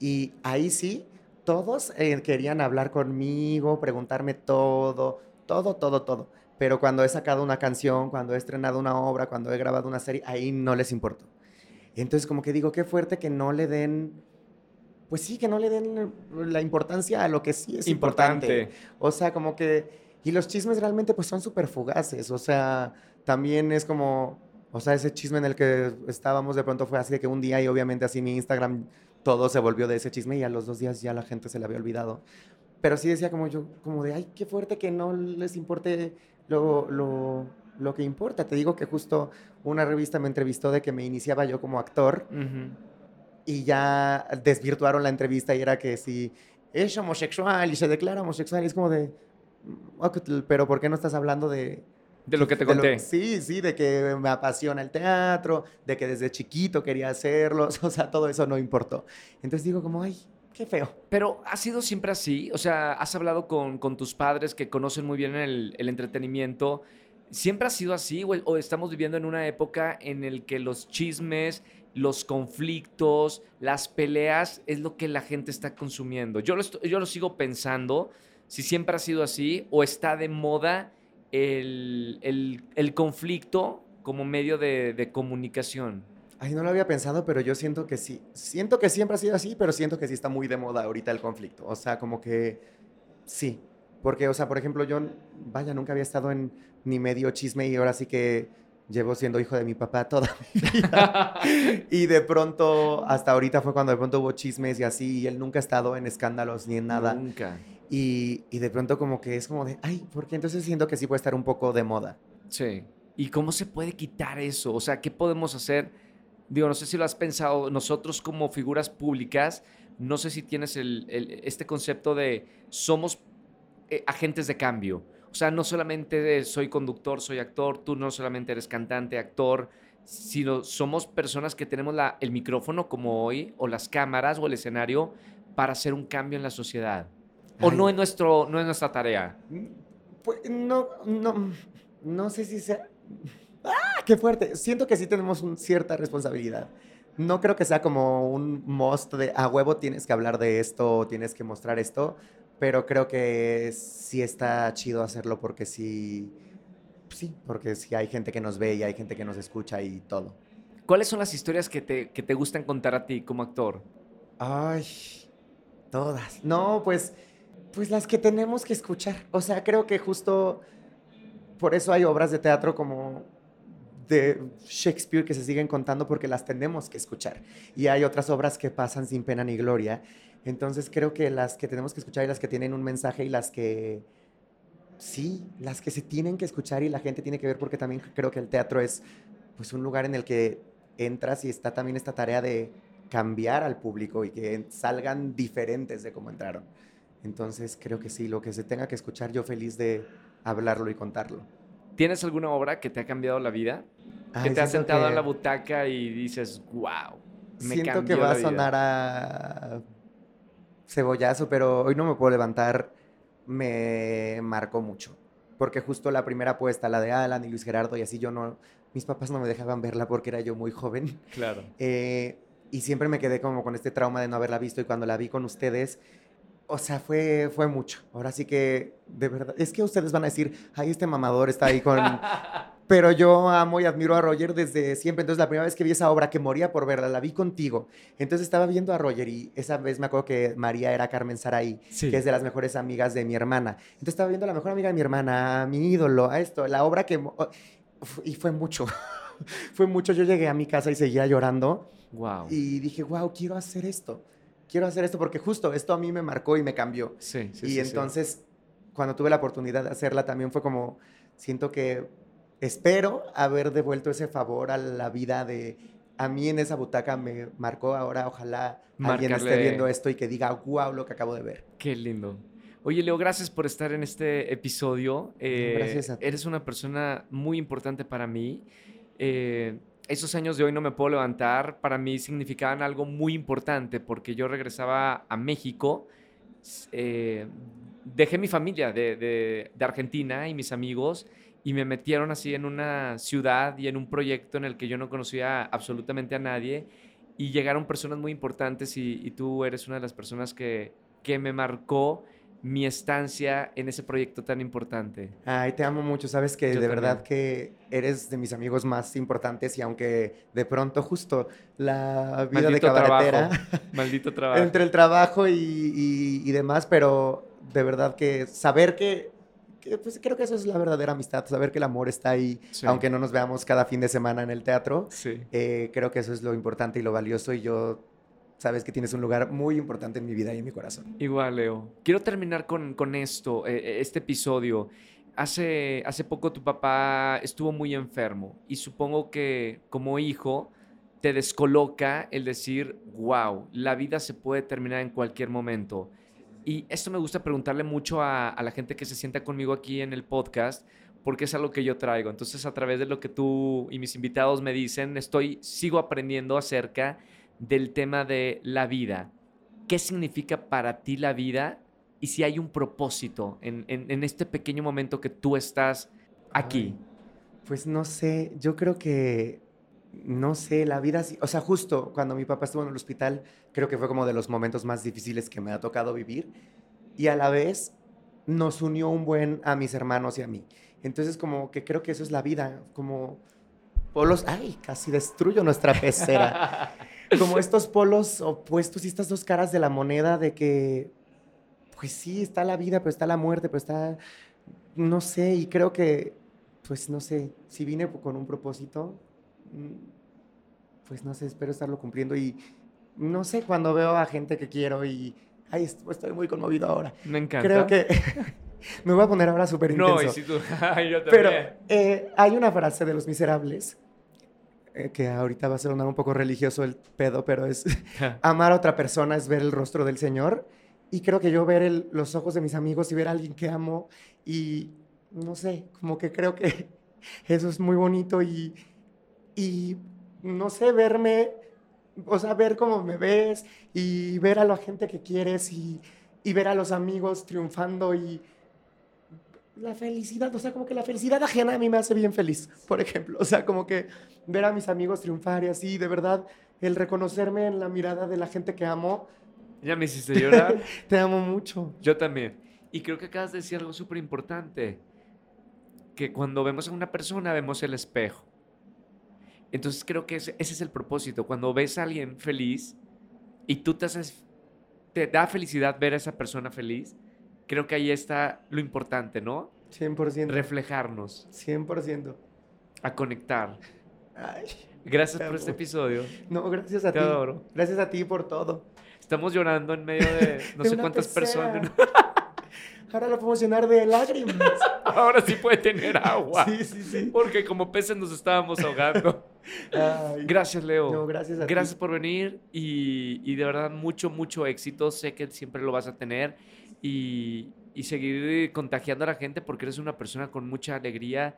S4: Y ahí sí, todos eh, querían hablar conmigo, preguntarme todo, todo, todo, todo. Pero cuando he sacado una canción, cuando he estrenado una obra, cuando he grabado una serie, ahí no les importó. Entonces, como que digo, qué fuerte que no le den, pues sí, que no le den la importancia a lo que sí es importante. O sea, como que, y los chismes realmente pues son súper fugaces. O sea, también es como, o sea, ese chisme en el que estábamos de pronto fue así de que un día y obviamente así mi Instagram todo se volvió de ese chisme y a los dos días ya la gente se le había olvidado. Pero sí decía como yo, como de, ay, qué fuerte que no les importe lo, lo, lo que importa. Te digo que justo una revista me entrevistó de que me iniciaba yo como actor y ya desvirtuaron la entrevista y era que si es homosexual y se declara homosexual y es como de, "Mm, pero ¿por qué no estás hablando de...
S1: De lo que te
S4: lo-
S1: conté.
S4: sí, sí, de que me apasiona el teatro, de que desde chiquito quería hacerlo, o sea, todo eso no importó. Entonces digo como, ay, qué feo.
S1: Pero ha sido siempre así. O sea, has hablado con, con tus padres que conocen muy bien el, el entretenimiento. ¿Siempre ha sido así? O, o estamos viviendo en una época en el que los chismes, los conflictos, las peleas es lo que la gente está consumiendo? Yo lo, yo lo sigo pensando. Si siempre ha sido así o está de moda el, el- el conflicto como medio de, de comunicación.
S4: Ay, no lo había pensado, pero yo siento que sí. Siento que siempre ha sido así, pero siento que sí está muy de moda ahorita el conflicto. O sea, como que sí. Porque, o sea, por ejemplo, yo, vaya, nunca había estado en ni medio chisme y ahora sí que llevo siendo hijo de mi papá toda mi vida. y de pronto, hasta ahorita fue cuando de pronto hubo chismes y así, y él nunca ha estado en escándalos ni en nada.
S1: Nunca.
S4: Y, de pronto como que es como de, ay, porque entonces siento que sí puede estar un poco de moda.
S1: Sí. ¿Y cómo se puede quitar eso? O sea, ¿qué podemos hacer? Digo, no sé si lo has pensado, nosotros como figuras públicas, no sé si tienes el, este concepto de somos eh, agentes de cambio. O sea, no solamente soy conductor, soy actor, tú no solamente eres cantante, actor, sino somos personas que tenemos la, el micrófono como hoy, o las cámaras, o el escenario, para hacer un cambio en la sociedad. O
S4: Ay.
S1: no es, nuestro, no es nuestra tarea.
S4: Pues no, no, no sé si sea... ¡Ah, qué fuerte! Siento que sí tenemos una cierta responsabilidad. No creo que sea como un must de a huevo tienes que hablar de esto o tienes que mostrar esto, pero creo que sí está chido hacerlo porque sí, sí, porque sí hay gente que nos ve y hay gente que nos escucha y todo.
S1: ¿Cuáles son las historias que te, que te gustan contar a ti como actor?
S4: Ay, todas. No, pues, pues las que tenemos que escuchar. O sea, creo que justo por eso hay obras de teatro como de Shakespeare que se siguen contando porque las tenemos que escuchar. Y hay otras obras que pasan sin pena ni gloria. Entonces creo que las que tenemos que escuchar y las que tienen un mensaje y las que sí, las que se tienen que escuchar y la gente tiene que ver porque también creo que el teatro es pues un lugar en el que entras y está también esta tarea de cambiar al público y que salgan diferentes de cómo entraron. Entonces creo que sí, lo que se tenga que escuchar, yo feliz de hablarlo y contarlo.
S1: ¿Tienes alguna obra que te ha cambiado la vida? que te has sentado
S4: que-
S1: en la butaca y dices, wow, me
S4: Siento
S1: cambió
S4: que va
S1: la
S4: a
S1: vida"?
S4: sonar a cebollazo, pero hoy no me puedo levantar. Me marcó mucho. Porque justo la primera apuesta, la de Alan y Luis Gerardo, y así yo no. Mis papás no me dejaban verla porque era yo muy joven.
S1: Claro.
S4: Eh, y siempre me quedé como con este trauma de no haberla visto. Y cuando la vi con ustedes, o sea, fue, fue mucho. Ahora sí que, de verdad, es que ustedes van a decir, ay, este mamador está ahí con. Pero yo amo y admiro a Roger desde siempre. Entonces, la primera vez que vi esa obra, que moría por verla, la vi contigo. Entonces, estaba viendo a Roger y esa vez me acuerdo que María era Carmen Saray,
S1: Sí.
S4: que es de las mejores amigas de mi hermana. Entonces, estaba viendo a la mejor amiga de mi hermana, a mi ídolo, a esto, la obra que... Uf, Y fue mucho. fue mucho. Yo llegué a mi casa y seguía llorando.
S1: Wow.
S4: Y dije, wow, quiero hacer esto. Quiero hacer esto porque justo esto a mí me marcó y me cambió.
S1: Sí, sí,
S4: y
S1: sí,
S4: entonces, cuando tuve la oportunidad de hacerla, también fue como, siento que espero haber devuelto ese favor a la vida de, a mí en esa butaca me marcó, ahora ojalá alguien esté viendo esto y que diga, wow, lo que acabo de ver.
S1: Qué lindo. Oye, Leo, gracias por estar en este episodio. Eh,
S4: gracias a ti.
S1: Eres una persona muy importante para mí. Eh, esos años de hoy no me puedo levantar, para mí significaban algo muy importante porque yo regresaba a México, eh, dejé mi familia de, de- de Argentina y mis amigos y me metieron así en una ciudad y en un proyecto en el que yo no conocía absolutamente a nadie y llegaron personas muy importantes y, y tú eres una de las personas que, que me marcó mi estancia en ese proyecto tan importante.
S4: Ay, te amo mucho, sabes que
S1: Yo
S4: de verdad que eres de mis amigos más importantes y aunque de pronto justo la vida
S1: Maldito
S4: de cabaretera...
S1: trabajo. Maldito trabajo.
S4: entre el trabajo y, y- y demás, pero de verdad que saber que, que, pues creo que eso es la verdadera amistad, saber que el amor está ahí,
S1: Sí.
S4: aunque no nos veamos cada fin de semana en el teatro,
S1: Sí.
S4: eh, creo que eso es lo importante y lo valioso y yo, sabes que tienes un lugar muy importante en mi vida y en mi corazón.
S1: Igual, Leo. Quiero terminar con, con esto, eh, eh, este episodio. Hace, hace poco tu papá estuvo muy enfermo y supongo que como hijo te descoloca el decir, wow, la vida se puede terminar en cualquier momento. Y esto me gusta preguntarle mucho a, a la gente que se sienta conmigo aquí en el podcast, porque es algo que yo traigo. Entonces, a través de lo que tú y mis invitados me dicen, estoy, sigo aprendiendo acerca del tema de la vida. ¿Qué significa para ti la vida? Y si hay un propósito en, en- en este pequeño momento que tú estás aquí.
S4: Pues no sé, yo creo que, no sé, la vida, o sea, justo cuando mi papá estuvo en el hospital, creo que fue como de los momentos más difíciles que me ha tocado vivir y a la vez nos unió un buen a mis hermanos y a mí. Entonces como que creo que eso es la vida, como polos, ay, casi destruyo nuestra pecera. como estos polos opuestos y estas dos caras de la moneda de que pues sí, está la vida, pero está la muerte, pero está, no sé, y creo que, pues no sé, si vine con un propósito, mm, pues no sé, espero estarlo cumpliendo y no sé, cuando veo a gente que quiero y, ay, estoy muy conmovido ahora.
S1: Me encanta.
S4: Creo que me voy a poner ahora súper intenso.
S1: No, y si tú, yo.
S4: Pero eh, hay una frase de Los Miserables eh, que ahorita va a sonar un poco religioso el pedo, pero es amar a otra persona es ver el rostro del Señor. Y creo que yo ver el- los ojos de mis amigos y ver a alguien que amo y no sé, como que creo que eso es muy bonito y, y no sé, verme, o sea, ver cómo me ves y ver a la gente que quieres y, y ver a los amigos triunfando y la felicidad, o sea, como que la felicidad ajena a mí me hace bien feliz, por ejemplo. O sea, como que ver a mis amigos triunfar y así, de verdad, el reconocerme en la mirada de la gente que amo,
S1: Ya me hiciste llorar.
S4: te amo mucho.
S1: Yo también. Y creo que acabas de decir algo súper importante. Que cuando vemos a una persona, vemos el espejo. Entonces creo que ese, ese es el propósito. Cuando ves a alguien feliz y tú te haces, te da felicidad ver a esa persona feliz, creo que ahí está lo importante, ¿no?
S4: 100%.
S1: Reflejarnos,
S4: 100%.
S1: a conectar.
S4: Ay,
S1: Gracias por este episodio.
S4: no, gracias a
S1: Te
S4: ti.
S1: adoro.
S4: Gracias a ti por todo.
S1: Estamos llorando en medio de no
S4: De
S1: sé cuántas
S4: pecera.
S1: personas.
S4: Ahora lo podemos llenar de lágrimas.
S1: Ahora sí puede tener agua.
S4: Sí, sí, sí.
S1: Porque como peces nos estábamos ahogando.
S4: Ay,
S1: Gracias, Leo.
S4: No, gracias a ti.
S1: Gracias por venir y, y de verdad mucho, mucho éxito. Sé que siempre lo vas a tener y, y seguir contagiando a la gente porque eres una persona con mucha alegría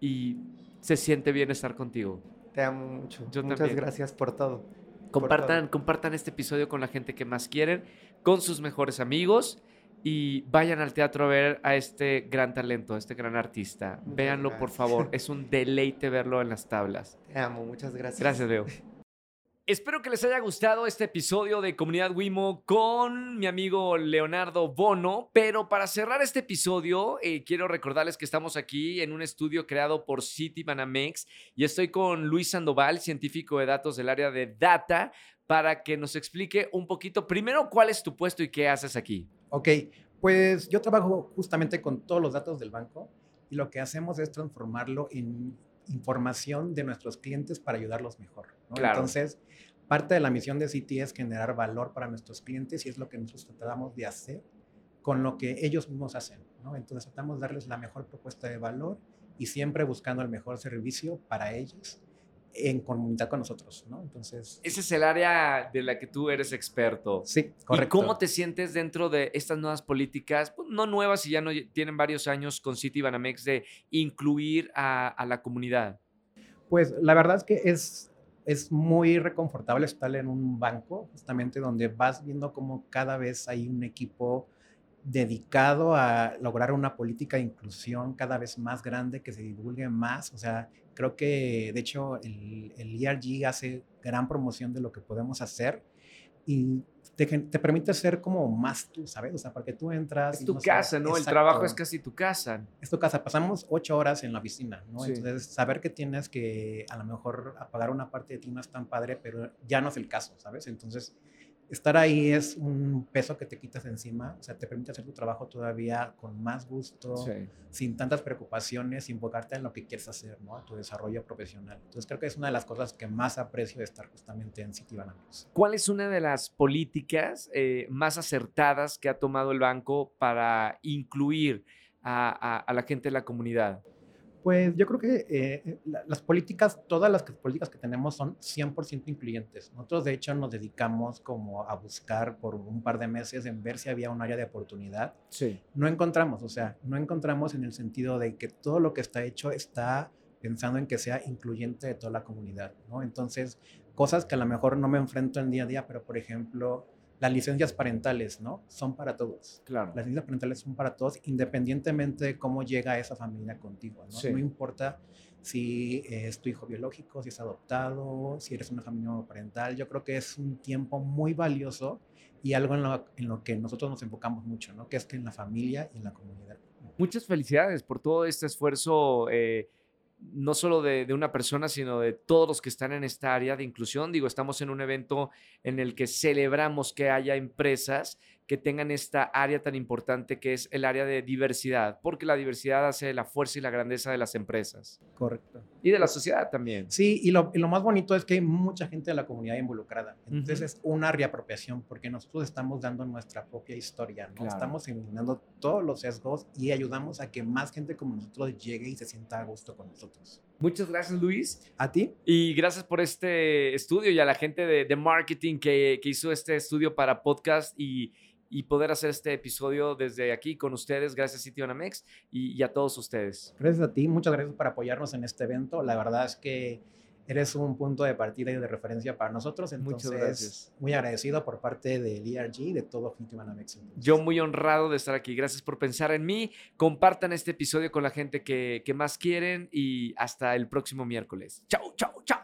S1: y se siente bien estar contigo.
S4: Te amo mucho.
S1: Yo
S4: Muchas
S1: también.
S4: gracias por todo.
S1: Compartan, compartan este episodio con la gente que más quieren, con sus mejores amigos y vayan al teatro a ver a este gran talento, a este gran artista.
S4: Muchas
S1: Véanlo, por
S4: gracias.
S1: favor. Es un deleite verlo en las tablas.
S4: Te amo, muchas gracias.
S1: Gracias, Leo. Espero que les haya gustado este episodio de Comunidad Wimo con mi amigo Leonardo Bono. Pero para cerrar este episodio, eh, quiero recordarles que estamos aquí en un estudio creado por City Banamex y estoy con Luis Sandoval, científico de datos del área de data, para que nos explique un poquito, primero, cuál es tu puesto y qué haces aquí.
S5: Ok, pues yo trabajo justamente con todos los datos del banco y lo que hacemos es transformarlo en información de nuestros clientes para ayudarlos mejor. ¿No?
S1: Claro.
S5: Entonces, parte de la misión de Citi es generar valor para nuestros clientes y es lo que nosotros tratamos de hacer con lo que ellos mismos hacen. ¿no? Entonces, tratamos de darles la mejor propuesta de valor y siempre buscando el mejor servicio para ellos en comunidad con nosotros. ¿no? Entonces,
S1: Ese es el área de la que tú eres experto.
S5: sí, correcto.
S1: ¿Y cómo te sientes dentro de estas nuevas políticas, pues, no nuevas y ya no tienen varios años con City Banamex, de incluir a, a la comunidad?
S5: Pues la verdad es que es, es muy reconfortable estar en un banco, justamente donde vas viendo cómo cada vez hay un equipo dedicado a lograr una política de inclusión cada vez más grande, que se divulgue más. O sea, creo que de hecho el, el ERG hace gran promoción de lo que podemos hacer y te, permite ser como más tú, ¿sabes? O sea, porque tú entras...
S1: Es tu
S5: no
S1: casa,
S5: sabes-
S1: ¿no? El trabajo es casi tu casa.
S5: es tu casa. Pasamos ocho horas en la oficina, ¿no?
S1: Sí.
S5: Entonces, saber que tienes que a lo mejor apagar una parte de ti no es tan padre, pero ya no es el caso, ¿sabes? Entonces, estar ahí es un peso que te quitas encima, o sea, te permite hacer tu trabajo todavía con más gusto, sin tantas preocupaciones, sin enfocarte en lo que quieres hacer, ¿no? Tu desarrollo profesional. Entonces, creo que es una de las cosas que más aprecio de estar justamente en Citibanamex.
S1: ¿Cuál es una de las políticas eh, más acertadas que ha tomado el banco para incluir a, a- a la gente de la comunidad?
S5: Pues yo creo que eh, la- las políticas, todas las políticas que tenemos son 100% incluyentes. Nosotros de hecho nos dedicamos como a buscar por un par de meses en ver si había un área de oportunidad.
S1: Sí.
S5: No encontramos, o sea, no encontramos en el sentido de que todo lo que está hecho está pensando en que sea incluyente de toda la comunidad, ¿no? Entonces, cosas que a lo mejor no me enfrento en día a día, pero por ejemplo, las licencias parentales, ¿no? Son para todos.
S1: Claro.
S5: Las licencias parentales son para todos, independientemente de cómo llega esa familia contigo. ¿no?
S1: Sí.
S5: No importa si eh, es tu hijo biológico, si es adoptado, si eres una familia monoparental. Yo creo que es un tiempo muy valioso y algo en lo, en lo que nosotros nos enfocamos mucho, ¿no? que es que en la familia y en la comunidad.
S1: Muchas felicidades por todo este esfuerzo, eh, no solo de, una persona, sino de todos los que están en esta área de inclusión. Digo, estamos en un evento en el que celebramos que haya empresas que tengan esta área tan importante que es el área de diversidad, porque la diversidad hace la fuerza y la grandeza de las empresas.
S5: Correcto.
S1: Y de la sociedad también.
S5: Sí, y lo, y lo más bonito es que hay mucha gente de la comunidad involucrada. Entonces es una reapropiación porque nosotros estamos dando nuestra propia historia, ¿no?
S1: Claro.
S5: Estamos eliminando todos los sesgos y ayudamos a que más gente como nosotros llegue y se sienta a gusto con nosotros.
S1: Muchas gracias, Luis.
S5: ¿A ti?
S1: Y gracias por este estudio y a la gente de, de marketing que, que hizo este estudio para podcast y, y poder hacer este episodio desde aquí con ustedes. Gracias, Citibanamex, y, y a todos ustedes.
S5: Gracias a ti, muchas gracias por apoyarnos en este evento. La verdad es que eres un punto de partida y de referencia para nosotros.
S1: Muchas
S5: Entonces,
S1: gracias.
S5: muy agradecido por parte del ERG y de todo Fintibanamex.
S1: Yo muy honrado de estar aquí. Gracias por pensar en mí. Compartan este episodio con la gente que, que más quieren y hasta el próximo miércoles. Chao, chao, chao.